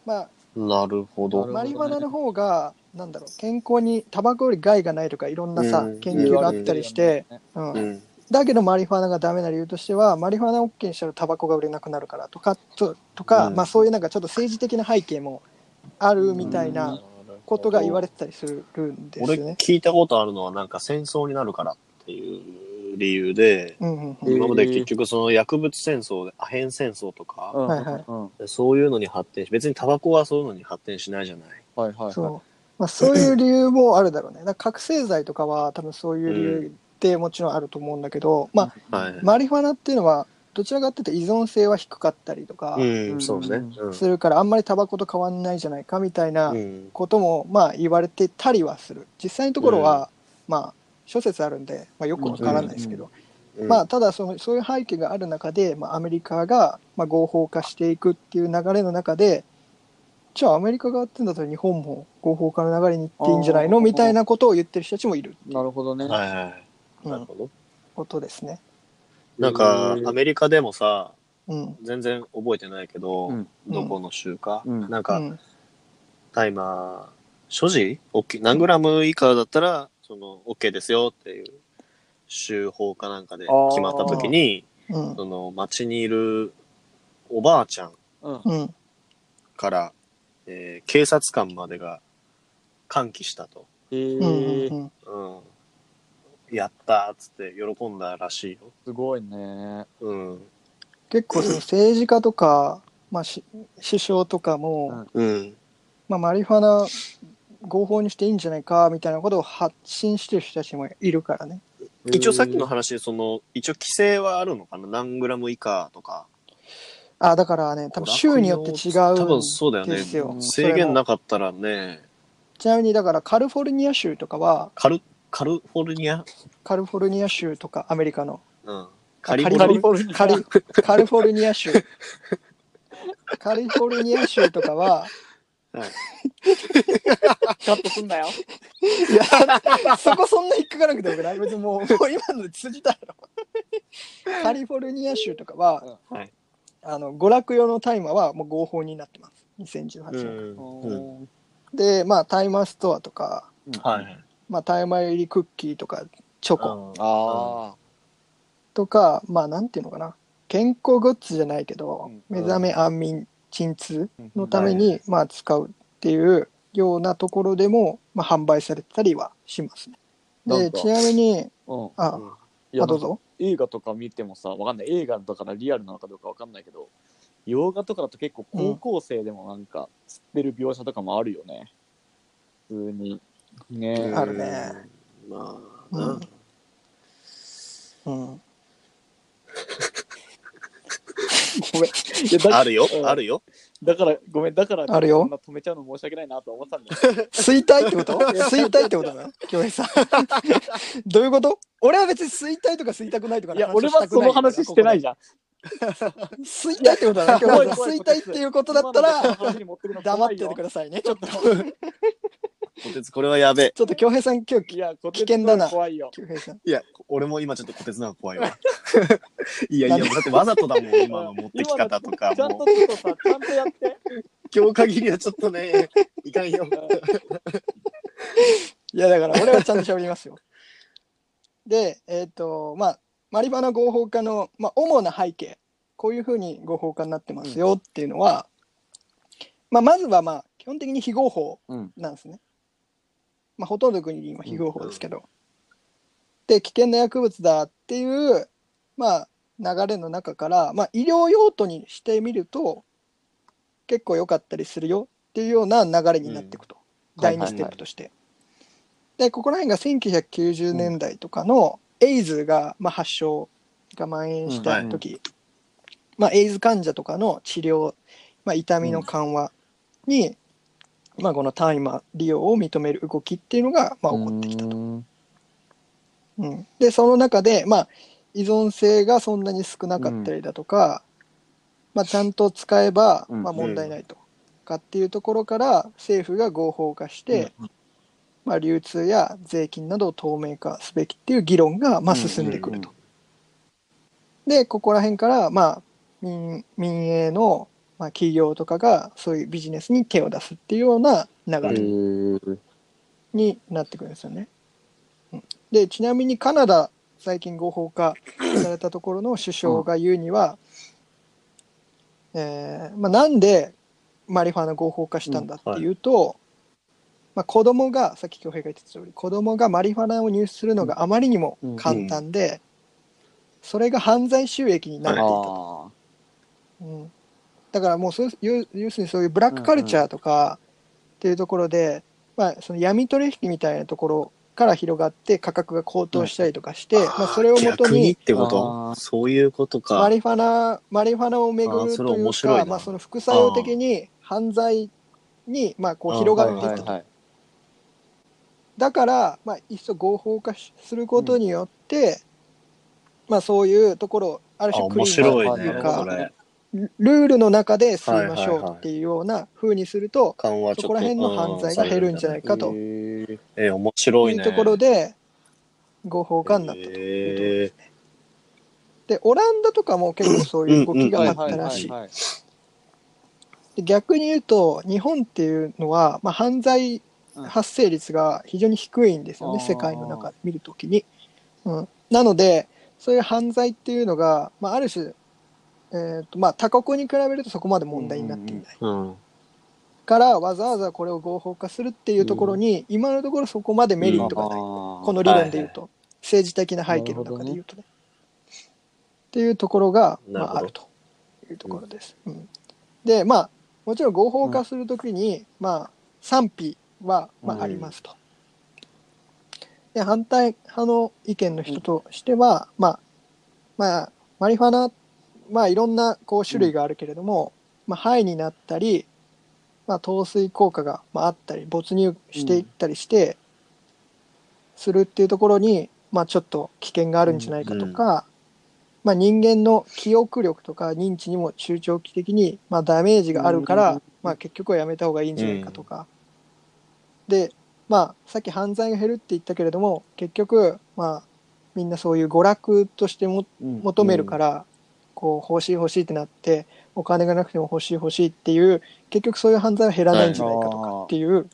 まあい。なるほど。マリファナの方がなんだろう健康にタバコより害がないとかいろんなさ、うん研究があったりして、うんうん。だけどマリファナがダメな理由としてはマリファナ OK にしたらタバコが売れなくなるからとかととか、うんまあ、そういうなんかちょっと政治的な背景もあるみたいなことが言われてたりするんです俺よね。聞いたことあるのはなんか戦争になるからっていう理由で、うんうんえー今まで結局その薬物戦争でアヘン戦争とか、うんはいはいうんそういうのに発展し別にタバコはそういうのに発展しないじゃない。はいはいはい。そう。まあ、そういう理由もあるだろうね。だ覚醒剤とかは多分そういう理由ってもちろんあると思うんだけど、まあ、はい。マリファナっていうのはどちらかっていうと依存性は低かったりとかうん、そうでするからあんまりタバコと変わんないじゃないかみたいなうん。こともまあ言われてたりはする。実際のところは、まあ諸説あるんで、まあ、よくわからないですけど、うん。まあただそのそういう背景がある中で、まあ、アメリカがまあ合法化していくっていう流れの中でじゃあアメリカがやってんだったら日本も合法化の流れに行っていいんじゃないの？みたいなことを言ってる人たちもいるなるほどね。はいはい。うんなるほど。ことですね。なんかアメリカでもさ、うん全然覚えてないけど、うんどこの州か、うんなんか、うんタイマー、所持 ?OK。何グラム以下だったら、その、OK ですよっていう、州法かなんかで決まった時に、うんその、町にいるおばあちゃんうん。うんから、えー警察官までが歓喜したと。えうんうんー、うんうん。やったーっつって喜んだらしいよ。すごいね。うん。結構その政治家とか、まあ、し首相とかも、うんうん。まあ、マリファナ合法にしていいんじゃないかみたいなことを発信してる人たちもいるからね。一応さっきの話で、その、一応規制はあるのかな？何グラム以下とか。あだからね多分州によって違うん多分そうだよね。ですよ。制限なかったらね、ちなみにだからカリフォルニア州とかはカル、カルフォルニア？カリフォルニア州とかアメリカの。うん。カリフォルフォルカリカリフォルニア州。カリフォルニア州とかはカットすんだよ。いやそこそんな引っかからなくてよくない？別にもうもう今ので通じたやろ。カリフォルニア州とかは、はいあの娯楽用の大麻はもう合法になってます2018う年、ん。うん。でまあ大麻ストアとか、はい。まあ、大麻入りクッキーとかチョコあとか、まあなんていうのかな健康グッズじゃないけど、うん目覚め安眠鎮痛あ。のために、まあ使うっていうようなところでも、まあ、販売されてたりはしますね。でちなみにうん。あ、あどうぞ。映画とか見てもさ、わかんない。映画だからリアルなのかどうかわかんないけど、洋画とかだと結構高校生でもなんか、吸ってる描写とかもあるよね。普通に。ねあるね。まあ、うんなうん、ごめん。あるよう、んあるよ。だから、ごめん。だから、あるよ。そんな止めちゃうの申し訳ないなと思ってたんだよ。吸いたいってこと？吸いたいってことだ。な京平さん。どういうこと？俺は別に吸いたいとか吸いたくないとかいや、俺はその話してないじゃん。吸いたいってことだな京平さん吸いたいっていうことだったら黙っててくだださいね。ちょっと こてつ、これはやべえ。ちょっと京平さん今日いや、こ危険だな怖いよ。京平さんいや、俺も今ちょっとこてつの方が怖いわ。いやいや、だってわざとだもん、今の持ってき方とか。ちゃんともうちょっとさ、ちゃんとやって。今日限りはちょっとね、いかんよ。いやだから俺はちゃんと喋りますよ。で、えっ、と、まあ、マリファナ合法化の、まあ、主な背景、こういうふうに合法化になってますよっていうのは、まあ、まずはまあ、基本的に非合法うん。なんですね。まあ、ほとんどの国に今非合法ですけど。で、危険な薬物だっていう、まあ、流れの中から、まあ、医療用途にしてみると、結構良かったりするよっていうような流れになっていくと。うん。第2ステップとして。で、ここら辺が1990年代とかのエイズが、まあ、発症が蔓延した時、まあ、エイズ患者とかの治療、まあ、痛みの緩和に、まあ、この大麻利用を認める動きっていうのが、まあ、起こってきたと。うん。うん、でその中で、まあ、依存性がそんなに少なかったりだとか、まあ、ちゃんと使えば、うん。まあ、問題ないと。かっていうところから政府が合法化して、まあ、流通や税金などを透明化すべきっていう議論が、まあ、進んでくると。でここら辺から、まあ、民民営の、まあ、企業とかがそういうビジネスに手を出すっていうような流へれーになってくるんですよね。うん。でちなみにカナダ最近合法化されたところの首相が言うには、えーまあ、なんでマリファナ合法化したんだっていうと、まあ、子供がさっき恭平が言ってた通り子供がマリファナを入手するのがあまりにも簡単で、それが犯罪収益になっていたと、あうん、だからもうそういう要要するにそういうブラックカルチャーとかっていうところで、まあ、その闇取引みたいなところから広がって価格が高騰したりとかして、まあ、それをもとに逆にってこあとーそういうことマか。リファナマリファナをめぐあーそれるというかまあ、その副作用的に犯罪にまあこう広があ。っていったと、はいはい。だから、まあ、いっそ合法化しすることによって、まあ、そういうところをあるあ、種クリーンというね。かそれ。ルルールの中で吸いましょうっていうような風にすると、緩和ちょっと。そこら辺の犯罪が減るんじゃないかとえー、面白いね。いうところで合法化になったということえですね。でオランダとかも結構そういう動きがあったらしい。で逆に言うと日本っていうのは、まあ、犯罪発生率が非常に低いんですよね、うん世界の中で見るときに、うん。なのでそういう犯罪っていうのが、まあ、ある種、えーとまあ、他国に比べるとそこまで問題になっていない。ーうん。からわざわざこれを合法化するっていうところに、今のところそこまでメリットがない、ここの理論で言うと、政治的な背景の中で言うとね。っていうところが、まあ、あるというところです。うんで、まあ、もちろん合法化するときに、まあ、賛否は、まあ、うんありますと。で、反対派の意見の人としては、まあ、まあ、マリファナ、まあ、いろんなこう種類があるけれども、まあ、肺になったり、まあ、透水効果がまああったり、没入していったりして、するっていうところに、まあ、ちょっと危険があるんじゃないかとか、まあ、人間の記憶力とか認知にも中長期的にまあダメージがあるから、うん。まあ、結局はやめた方がいいんじゃないかとか、で、まあ、さっき犯罪が減るって言ったけれども結局、まあ、みんなそういう娯楽としても求めるから、こう欲しい欲しいってなってお金がなくても欲しい欲しいっていう結局そういう犯罪は減らないんじゃないかとかっていう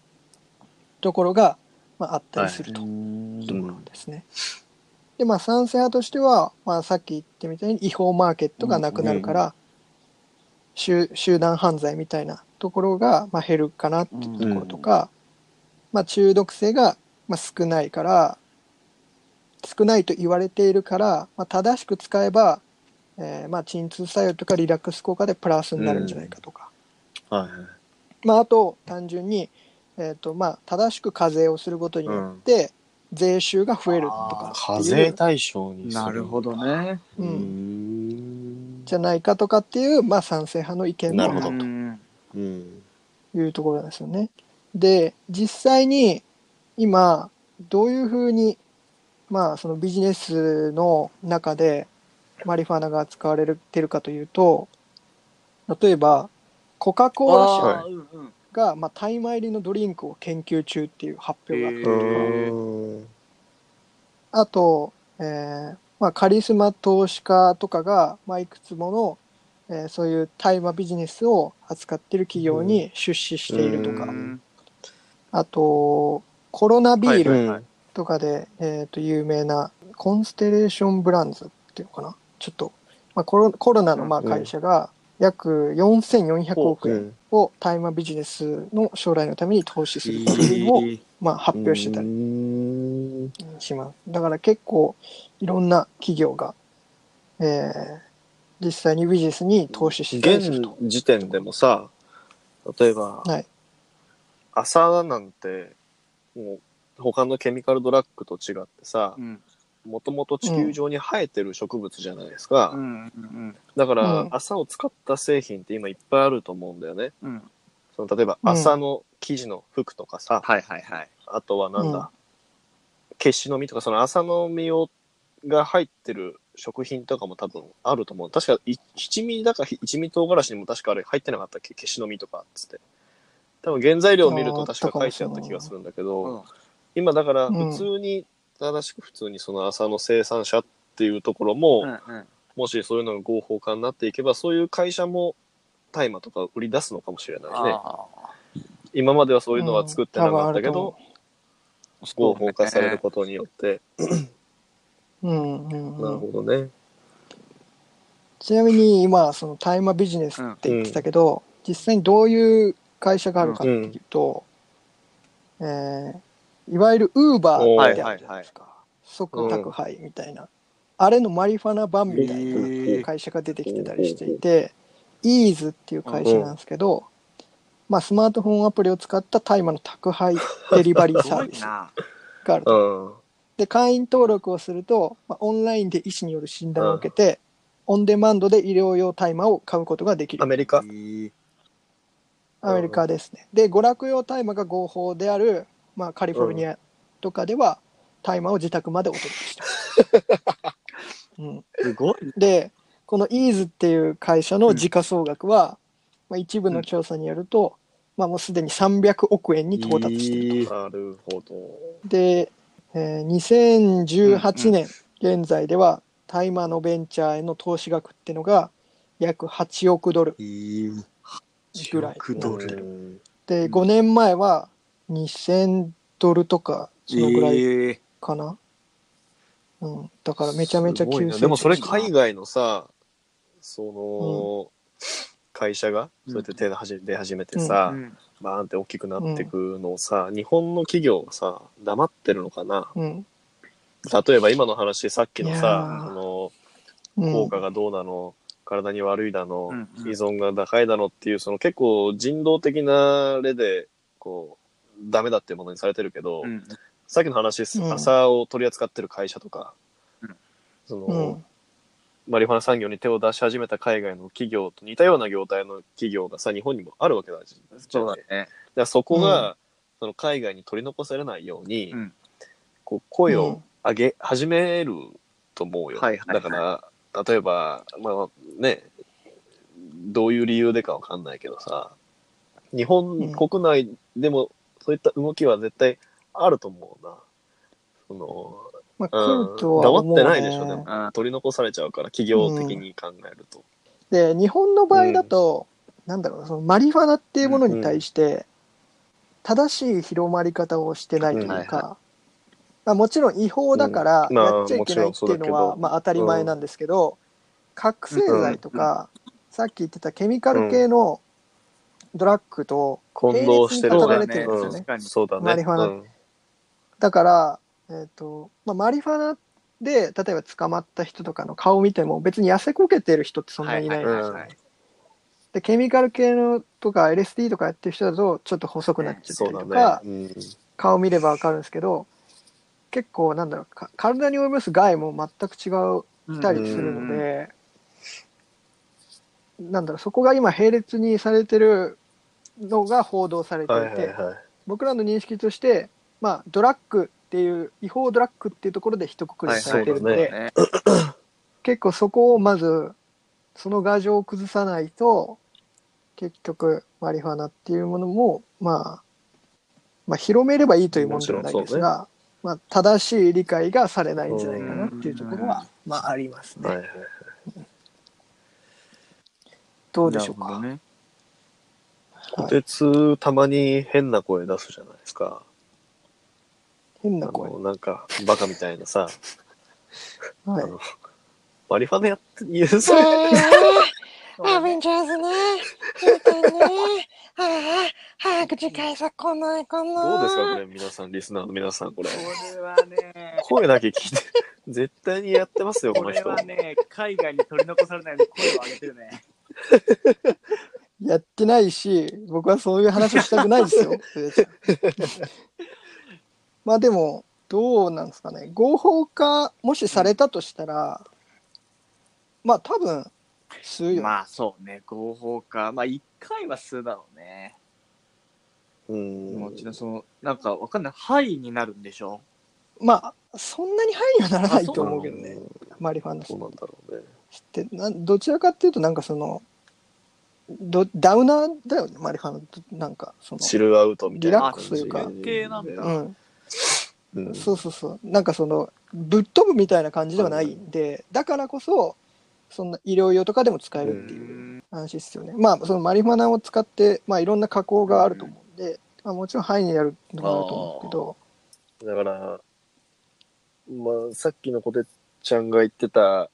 ところが、まあ、あったりすると。うんところですね。で、まあ、賛成派としては、まあ、さっき言ってみたいに違法マーケットがなくなるから、集集団犯罪みたいなところが、まあ、減るかなっていうところとか、まあ、中毒性が、まあ、少ないから、少ないと言われているから、まあ、正しく使えば、えーまあ、鎮痛作用とかリラックス効果でプラスになるんじゃないかとか、はいはい。まあ、あと単純に、えーとまあ、正しく課税をすることによって、税収が増えるとか課っていう税対象にする。なるほどね。う、うんん。じゃないかとかっていう、まあ、賛成派の意見もある。というところなんですよね。で実際に今どういうふうに、まあ、そのビジネスの中でマリファナが使われてるかというと例えばコカ・コーラ社が、まあ、大麻入りのドリンクを研究中っていう発表があったりとか、あと、えーまあ、カリスマ投資家とかが、まあ、いくつもの、えーそういう大麻ビジネスを扱っている企業に出資しているとか、うん。あとコロナビールはいはいはい。とかで、えー、と有名なコンステレーションブランズっていうのかなちょっと、まあ、コロコロナのまあうん会社が約4400億円うんを大麻ビジネスの将来のために投資するっていうのを、まあ、発表してたりうんします。だから結構いろんな企業が、えー実際にビジネスに投資してたりする現と。時点でもさ、例えば、はい。朝なんて、もう他のケミカルドラッグと違ってさう、んもともと地球上に生えてる植物じゃないですか。うんうんだから、うん。朝を使った製品って今いっぱいあると思うんだよね。うん。その例えば、うん。朝の生地の服とかさ、はいはいはい。あとはなんだ、うん。消しの実とか、その朝の実をが入ってる食品とかも多分あると思う。確か、い七味だか一味唐辛子にも確かあれ入ってなかったっけ？消しの実とかっつって。多分原材料を見ると確か書いてあった気がするんだけど、うん。今だからうん。普通に、正しく普通にその朝の生産者っていうところも、うんうん。もしそういうのが合法化になっていけば、そういう会社も大麻とか売り出すのかもしれないね。あ今まではそういうのは作ってなかったけうん合法化されることによって、うんうんうなるん、ほどね。ちなみに今、その大麻ビジネスって言ってたけど、実際にどういう会社があるかっていうと、えーいわゆるウーバーおーってあるじゃないですか。即宅配みたいな。あれのマリファナ版みたいへなー会社が出てきてたりしていて、イーズっていう会社なんですけど、まあスマートフォンアプリを使った大麻の宅配デリバリーサービス。があるうと。ん。で、会員登録をすると、まあ、オンラインで医師による診断を受けて、オンデマンドで医療用大麻を買うことができるア。メリカアメリカですね。で、娯楽用大麻が合法である、まあ、カリフォルニアとかでは、大麻を自宅までお届けしてます。うん、すごい。で、このイーズっていう会社の時価総額は、まあ、一部の調査によると、まあ、もうすでに300億円に到達していると。なるほど。で、えー2018年現在では、大麻のベンチャーへの投資額っていうのが約8億ドルぐらい。10億ドルル。で、5年前は2000ドルとか、そのぐらいええ。かな？うん。だからめちゃめちゃすごい急成長なでもそれ海外のさ、その、会社がそうやって手で始め出始めてさ、うん。バーンって大きくなっていくのをさ、日本の企業がさ、黙ってるのかな？うん。例えば今の話、さっきのいやさ、の、うん。効果がどうなの、体に悪いだの、うん。うん依存が高いだの？っていう、その結構人道的な例で、こう、ダメだっていうものにされてるけど、うんさっきの話、うん朝を取り扱ってる会社とか、うんその、うん。マリファナ産業に手を出し始めた海外の企業と似たような業態の企業がさ、日本にもあるわけだじゃん。そうだね。だからそこが、その海外に取り残されないように、うんこう声をうん上げ始めると思うよ。はいはいはいだから、例えば、まあね、どういう理由でかわかんないけどさ、日本国内でもそういった動きは絶対あると思うな。その、まあ、うん。来るとは思う、ね。黙ってないでしょ、でも。うん。取り残されちゃうから、企業的に考えると。で、日本の場合だと、なんだろうな、そのマリファナっていうものに対して、正しい広まり方をしてないといううん。はいか、まあ、もちろん違法だからやっちゃいけないっていうのはど。まあ当たり前なんですけど、覚醒剤とか、さっき言ってたケミカル系のドラッグと混同してるね。てるんですよね。そうだね。マリファナうんだから、えっ、と、まあ、マリファナで、例えば捕まった人とかの顔見ても、別に痩せこけてる人ってそんなにいない。はいはいはいはいで、ケミカル系のとか LSD とかやってる人だと、ちょっと細くなっちゃったりとか、ね。うん顔見ればわかるんですけど、結構なんだろう、か体に及ぼす害も全く違う、たりするので、なんだろう、そこが今並列にされてるのが報道されていて、はいはいはい。僕らの認識として、まあ、ドラッグっていう、違法ドラッグっていうところで一括りにされてるので、はいね 結構そこをまず、その牙城を崩さないと、結局、マリファナっていうものも、まあ、まあ、広めればいいというものではないですが、まあ、正しい理解がされないんじゃないかなっていうところは、まあ、ありますね。はいはい。どうでしょうか？なるほどね。こてつ、たまに変な声出すじゃないですか。あ変な声。の、なんか、バカみたいなさ、はいあ。の、マリファナやって、言うそれ、アベンジャーズね。言うてね。ああ、早く次回さ、来ないかな。どうですかこれ、皆さん、リスナーの皆さん、これ。これはね、声だけ聞いて、絶対にやってますよ、ここれの人。はね、海外に取り残されないように声を上げてるね。やってないし、僕はそういう話をしたくないですよ。まあでも、どうなんですかね。合法化、もしされたとしたら、まあ多分、吸うよ。まあそうね、合法化。まあ一回は吸うだろうね。うん。もちろんその、なんかわかんない。ハイになるんでしょ？まあ、そんなにハイにはならないと思うけどね。うんマリファナそうなんだろうね。ってなんどちらかっていうと、なんかその、どダウナーだよね、マリファナって。なんか、その、チルアウトみたいな感じ。リラックスというかんだうん。うん。そうそうそう。なんかその、ぶっ飛ぶみたいな感じではないんで、だからこそ、そんな医療用とかでも使えるっていう話ですよね。まあ、そのマリファナを使って、まあいろんな加工があると思うんで、まあもちろん範囲にやるのもあると思うけど、だから、まあ、さっきのこてっちゃんが言ってた、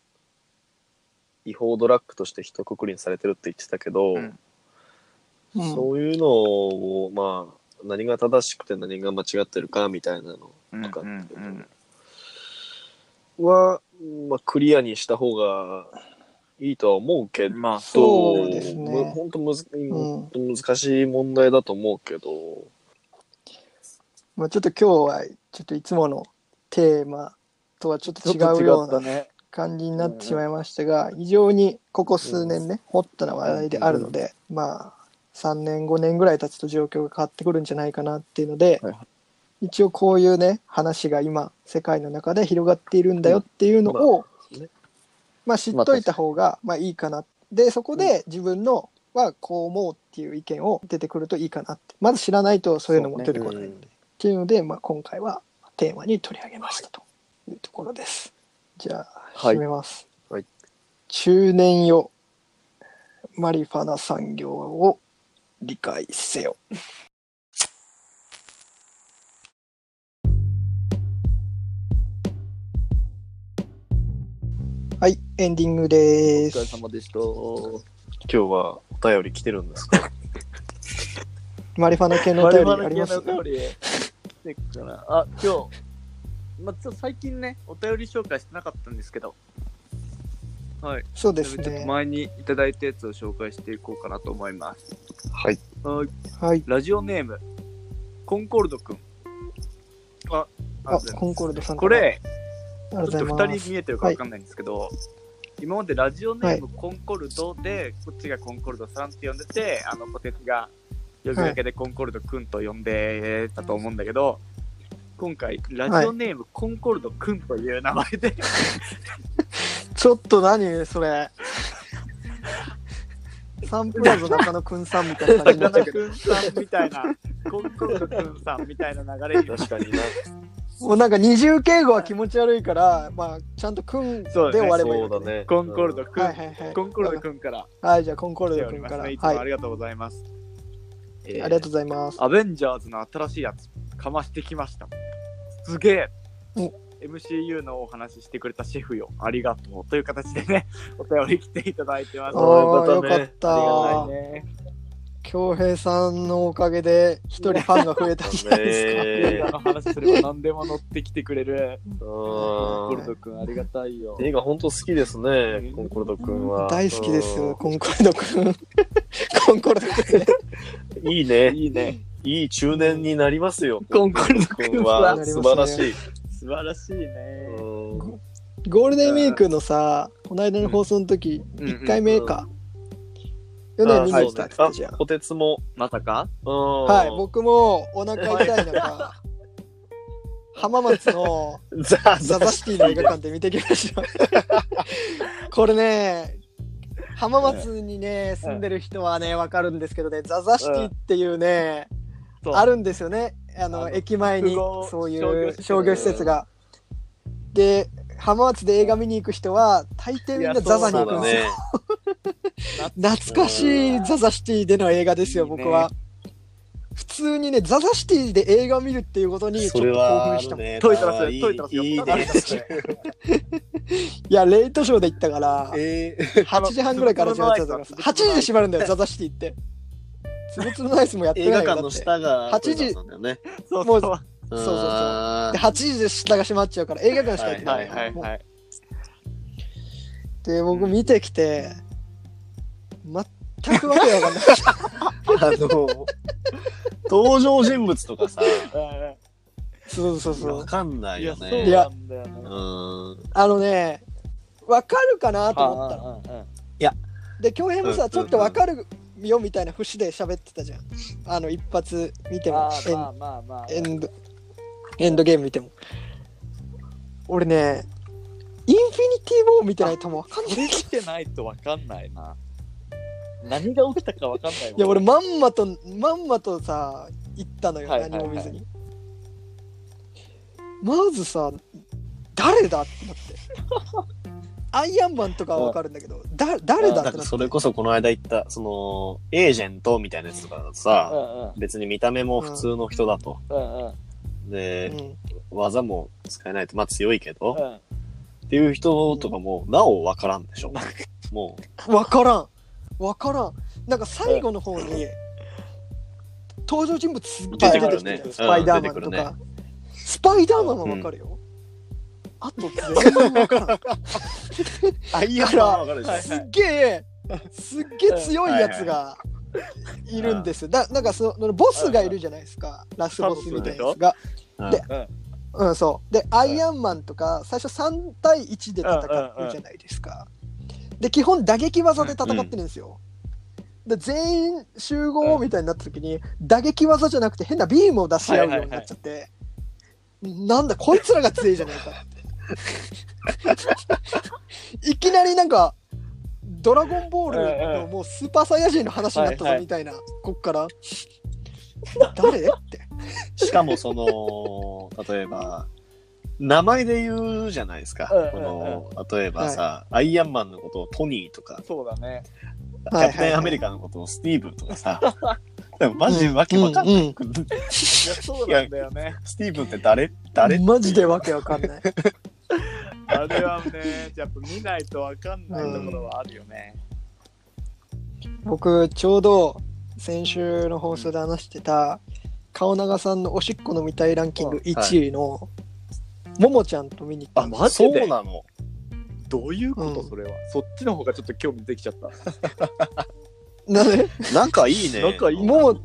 違法ドラッグとして一括りにされてるって言ってたけど、うん。うん。そういうのを、まあ、何が正しくて何が間違ってるかみたいなのうんとかうんうんは、まあ、クリアにした方がいいとは思うけど、まあそうですね。む本当むず、ん。本当難しい問題だと思うけど、まあ、ちょっと今日はちょっといつものテーマとはちょっと違うような違ったね。感じになってしまいましたが、非常にここ数年ね、ホットな話題であるので、まあ、3年、5年ぐらい経つと状況が変わってくるんじゃないかなっていうので、一応こういうね、話が今、世界の中で広がっているんだよっていうのを、まあ知っといた方が、まあいいかな。で、そこで自分のはこう思うっていう意見を出てくるといいかなって。まず知らないとそういうのも出てこない。うんっていうので、まあ、今回はテーマに取り上げましたというところです。じゃあ、はい締めます。はい中年よ、マリファナ産業を理解せよ。はい、エンディングでお疲れす。様でした。今日はお便り来てるんですか？マリファナ系のお便りあります？我々のお便り来てっかなあ、今日、まあ、ちょっと最近ね、お便り紹介してなかったんですけど、はい。そうですちょっとね。前にいただいたやつを紹介していこうかなと思います。はい。はい。はい。ラジオネーム、コンコルドくん。あ、あ、コンコルドさんこれ、ありがとちょっと2うございます。人見えてるかわかんないんですけど、今までラジオネームコンコルドで、こっちがコンコルドさんって呼んでて、あの、ポテチが呼びかけでコンコルドくんと呼んでたと思うんだけど、今回、ラジオネームコンコルドくんという名前で、ちょっと何それ。サンプラザ中野くんさんみたいな感じになっちゃうけど。中野くんさんみたいな、コンコルドくんさんみたいな流れに確かにな。もうなんか二重敬語は気持ち悪いから、まあ、ちゃんとくんでそうだね終わればいいそうだね。コンコルドくん、はいはいはい。コンコルドくんからはい、じゃあコンコル来てドくんから。おりますね。いつはい。あもありがとうございます。えーりがとうございます。アベンジャーズの新しいやつ、かましてきました。すげえお !MCU のお話ししてくれたシェフよ、ありがとう。という形でね、お便り来ていただいてます。あああ、よかった。恭平さんのおかげで一人ファンが増えたんじゃないですか。映画の話すれば何でも乗ってきてくれる。コル君ありがたいよん。。映画本当好きですね、コンコルド君は。大好きですう、コンコルドくん。コンコルドくんね。んいいね。いいね。いい中年になりますよ。コンコルド君はは素晴らしい。素晴らしいね。うんゴールデンウィークのさ、この間の放送の時、うん1回目か。去年見に来たって言ったじゃん。あ、こてつも。まさか？ははい、僕もお腹痛い中、浜松の ザ・ザ・ザ・シティの映画館で見てきました。これね、浜松にね、住んでる人はね、わかるんですけどね、ザ・ザ・シティっていうね、あるんですよね。あの、あの駅前にそういう商業施設が。で、浜松で映画見に行く人は、大抵みんなザ・ザに行くんですよ。ね。懐かしいザ・ザ・シティでの映画ですよ、いいね僕は。普通にね、ザ・ザ・シティで映画を見るっていうことにちょっと興それは奮したもん。いね、トイトラスいいトイザらスよいいトイザらねス。や、レイトショーで行ったから、え8時半ぐらいから始 まってたからさ、8時で閉まるんだよ、ザ・ザ・シティって。つぶつぶのアイスもやっー映画てないよ館の下が8時ね。もうそうそう。そうそうそうあで、8時で下が閉まっちゃうから、映画館しか行ってなはいいはいもうはい。で、僕見てきて、全くわけわかんない。ー あの、登場人物とかさ、そうそうそうわ。かんないいや、よね。なんだよね。うん。あのね、わかるかなと思ったの。うんうんうんで、京平もさ、うんちょっとわかるよみたいな節で喋ってたじゃん。あの、一発見てもエンまあまあまあ。エンド、エンドゲーム見ても。俺ね、インフィニティ・ウォー見てないともうわかんない。見てないとわかんないな。何が起きたかわかんないいや、俺まんまと、まんまとさ、行ったのよ、はいはいはい何も見ずに。まずさ、誰だってなって。アイアンマンとかはわかるんだけど、だ誰だってそれこそこの間言った、その、エージェントみたいなやつとかだとうさ、んうん。別に見た目も普通の人だと。うんうん。で、うん。技も使えないと、まあ強いけど、うん。っていう人とかも、なおわからんでしょ。もわからん。わからん。なんか最後の方に、登場人物すっげえ出てくるね。スパイダーマンとか、スパイダーマンはわかるよ、あと全然わからんアイアンマンはわかるでしょ。すっげえすっげえ強いやつがいるんですよ。だなんかそのボスがいるじゃないですか。ラスボスみたいなやつが。うんでうん。そう。でアイアンマンとか最初3対1で戦うじゃないですか。で基本打撃技で戦ってるんですよ、で全員集合みたいになった時に打撃技じゃなくて変なビームを出し合うようになっちゃって、なんだこいつらが強いじゃないかって いきなりなんかドラゴンボールのもうスーパーサイヤ人の話になったぞみたいな、こっから。誰って。しかもその、例えば、名前で言うじゃないですか。この例えばさ、アイアンマンのことをトニーとか、そうだね。キャプテンアメリカのことをスティーブンとかさ、でもマジわけわかんない。うんいや、そうなんだよね。スティーブンって誰？誰？マジでわけわかんないあれはね、やっぱ見ないとわかんないところはあるよね。僕ちょうど先週の放送で話してた顔長さんのおしっこの見たいランキング1位のももちゃんと見に行ったあマジで？そうなの？どういうこと、うんそれは。そっちの方がちょっと興味出てきちゃった。なんで？仲いいね。仲いいもも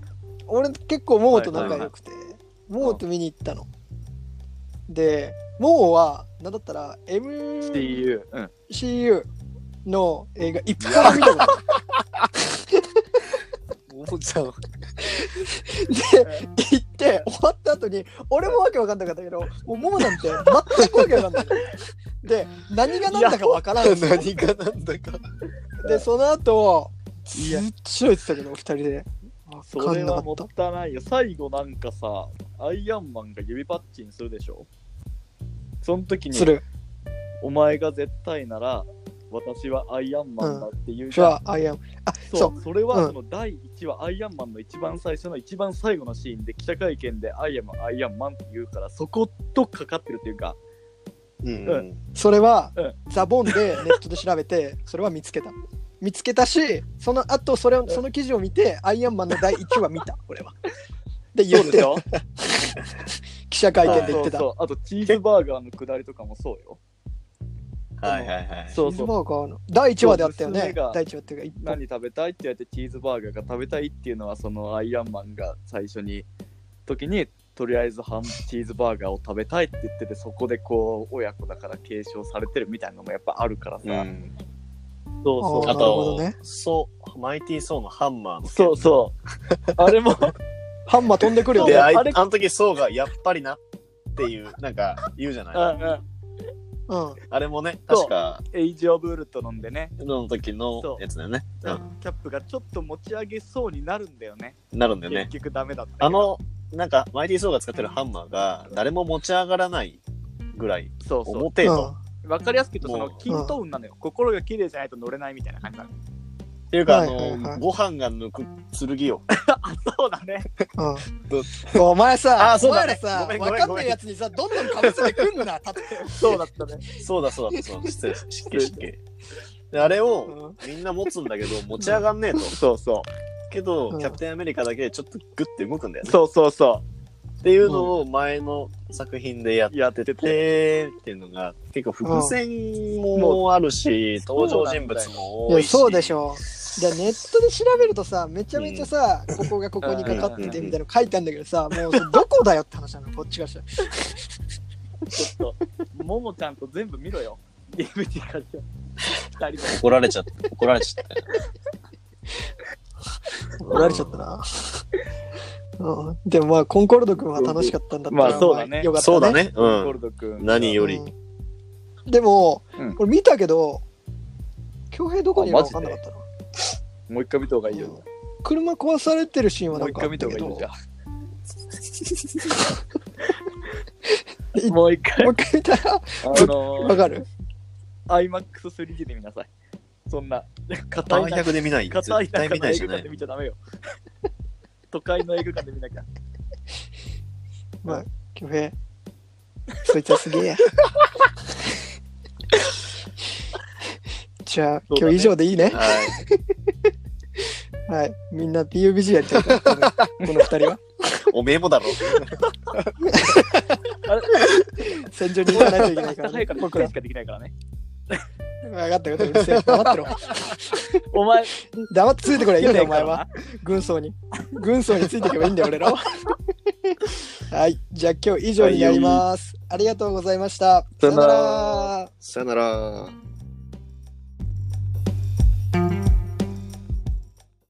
俺結構ももと仲良くてももと見に行ったのでももはなんだったら CU。うん。MCU の映画一本も見たことないももちゃん。で行って終わった後に俺もわけわかんなかったけどもうももなんて全くわけわかんないで何が何だかわからんし何がなんだか。でその後ずっと言ってたけど二人でそれはもったいないよ。最後なんかさ、アイアンマンが指パッチンするでしょ？その時にたす、る。お前が絶対なら、私はアイアンマンだって言うじじゃん。アイアン。あそそう。う、それはうん。その第1話、アイアンマンの一番最初の一番最後のシーンで記者会見でアイアンマン、アイアンマンって言うから、そことかかってるっていうか、うんうそれは、うん。ザボンでネットで調べてそれは見つけた。見つけたしその後それをその記事を見てアイアンマンの第1話見た俺はで言って 記者会見で言ってた。そうそう。あとチーズバーガーのくだりとかもそうよ。はいはいはい。そうそう。チーズバーガーの第1話であったよね。第1話っていうか何食べたいって言われてチーズバーガーが食べたいっていうのはそのアイアンマンが最初に時にとりあえずハンチーズバーガーを食べたいって言っててそこでこう親子だから継承されてるみたいなのもやっぱあるからさ、うんそう。そうああーなるほどとね、そう、マイティー・ソーのハンマーの件。そうそう。あれも ハンマー飛んでくるよで、ねあいあれ。あの時ソーがやっぱりなっていう、なんか言うじゃない？うんうん。うん。あれもね、そう。確か、エイジ・オブ・ウルトロンでね、の時のやつだよね。うキャップがちょっと持ち上げそうになるんだよね。ん。なるんだよね。結局ダメだったけど。あの、なんか、マイティー・ソーが使ってるハンマーが、誰も持ち上がらないぐらい、そうそう。重てえと。わかりやすく言うとそのもう。均等運なのよ。心が綺麗じゃないと乗れないみたいな感じなのっていうか、あはいはいはい。の、ご飯が抜く剣を。あそうだね。うん。お前さあそうだね。お前らさごめんごめん分かんないやつにさどんどんかぶせてくんな たとそうだったね。そうだそうだそうだ、失礼、失敬失敬。であれをみんな持つんだけど、持ち上がんねえと。そうそけど、うん。キャプテンアメリカだけちょっとグッて動くんだよね。うそうそう。そっていうのを前の作品でやっうやってててっていうのが結構伏線もあるし、登場人物もい多いし。やそうでしょでネットで調べるとさめちゃめちゃさ、ここがここにかかっててみたいなの書いてあるんだけどさもうどこだよって話なの こっちがしたら。ちょっとももちゃんと全部見ろよ。DVD 怒られちゃった。怒られちゃったよ。怒られちゃったな。うん、でもまあコンコルド君は楽しかったんだったらまあそうだね。よかったそうだね。うゴーん。ルド君。何より。うん。でも、うん。これ見たけど恭平どこにいるか分かんなかったなもう一回見た方がいいよ。車壊されてるシーンはもうん一回見なかあったけど。た方がいいよじゃあ。もう一回。もう一回見たら？あの分かる？iMAX3D で見なさい。そんな。硬い大な百で見ない。絶硬い対見ないじゃない。見ちゃダメよ。都会の映画館で見なきゃ。まあ恭平。そいつはすげえや。じゃあ、そうだね。今日以上でいいね。はい。はい。みんな PUBG やってるから、多分 この二人は。おめえもだろ。戦場に行かないといけないから、ね早いか。ら1僕し。かできないからね。分かったよ。うるせえ。黙ってろ。お前、黙ってついてこれいいんだよ、お前は。軍曹に。軍曹についていけばいいんだよ、俺らは。はい。じゃあ今日以上になります。ありがとうございました。さよならら。さよなら。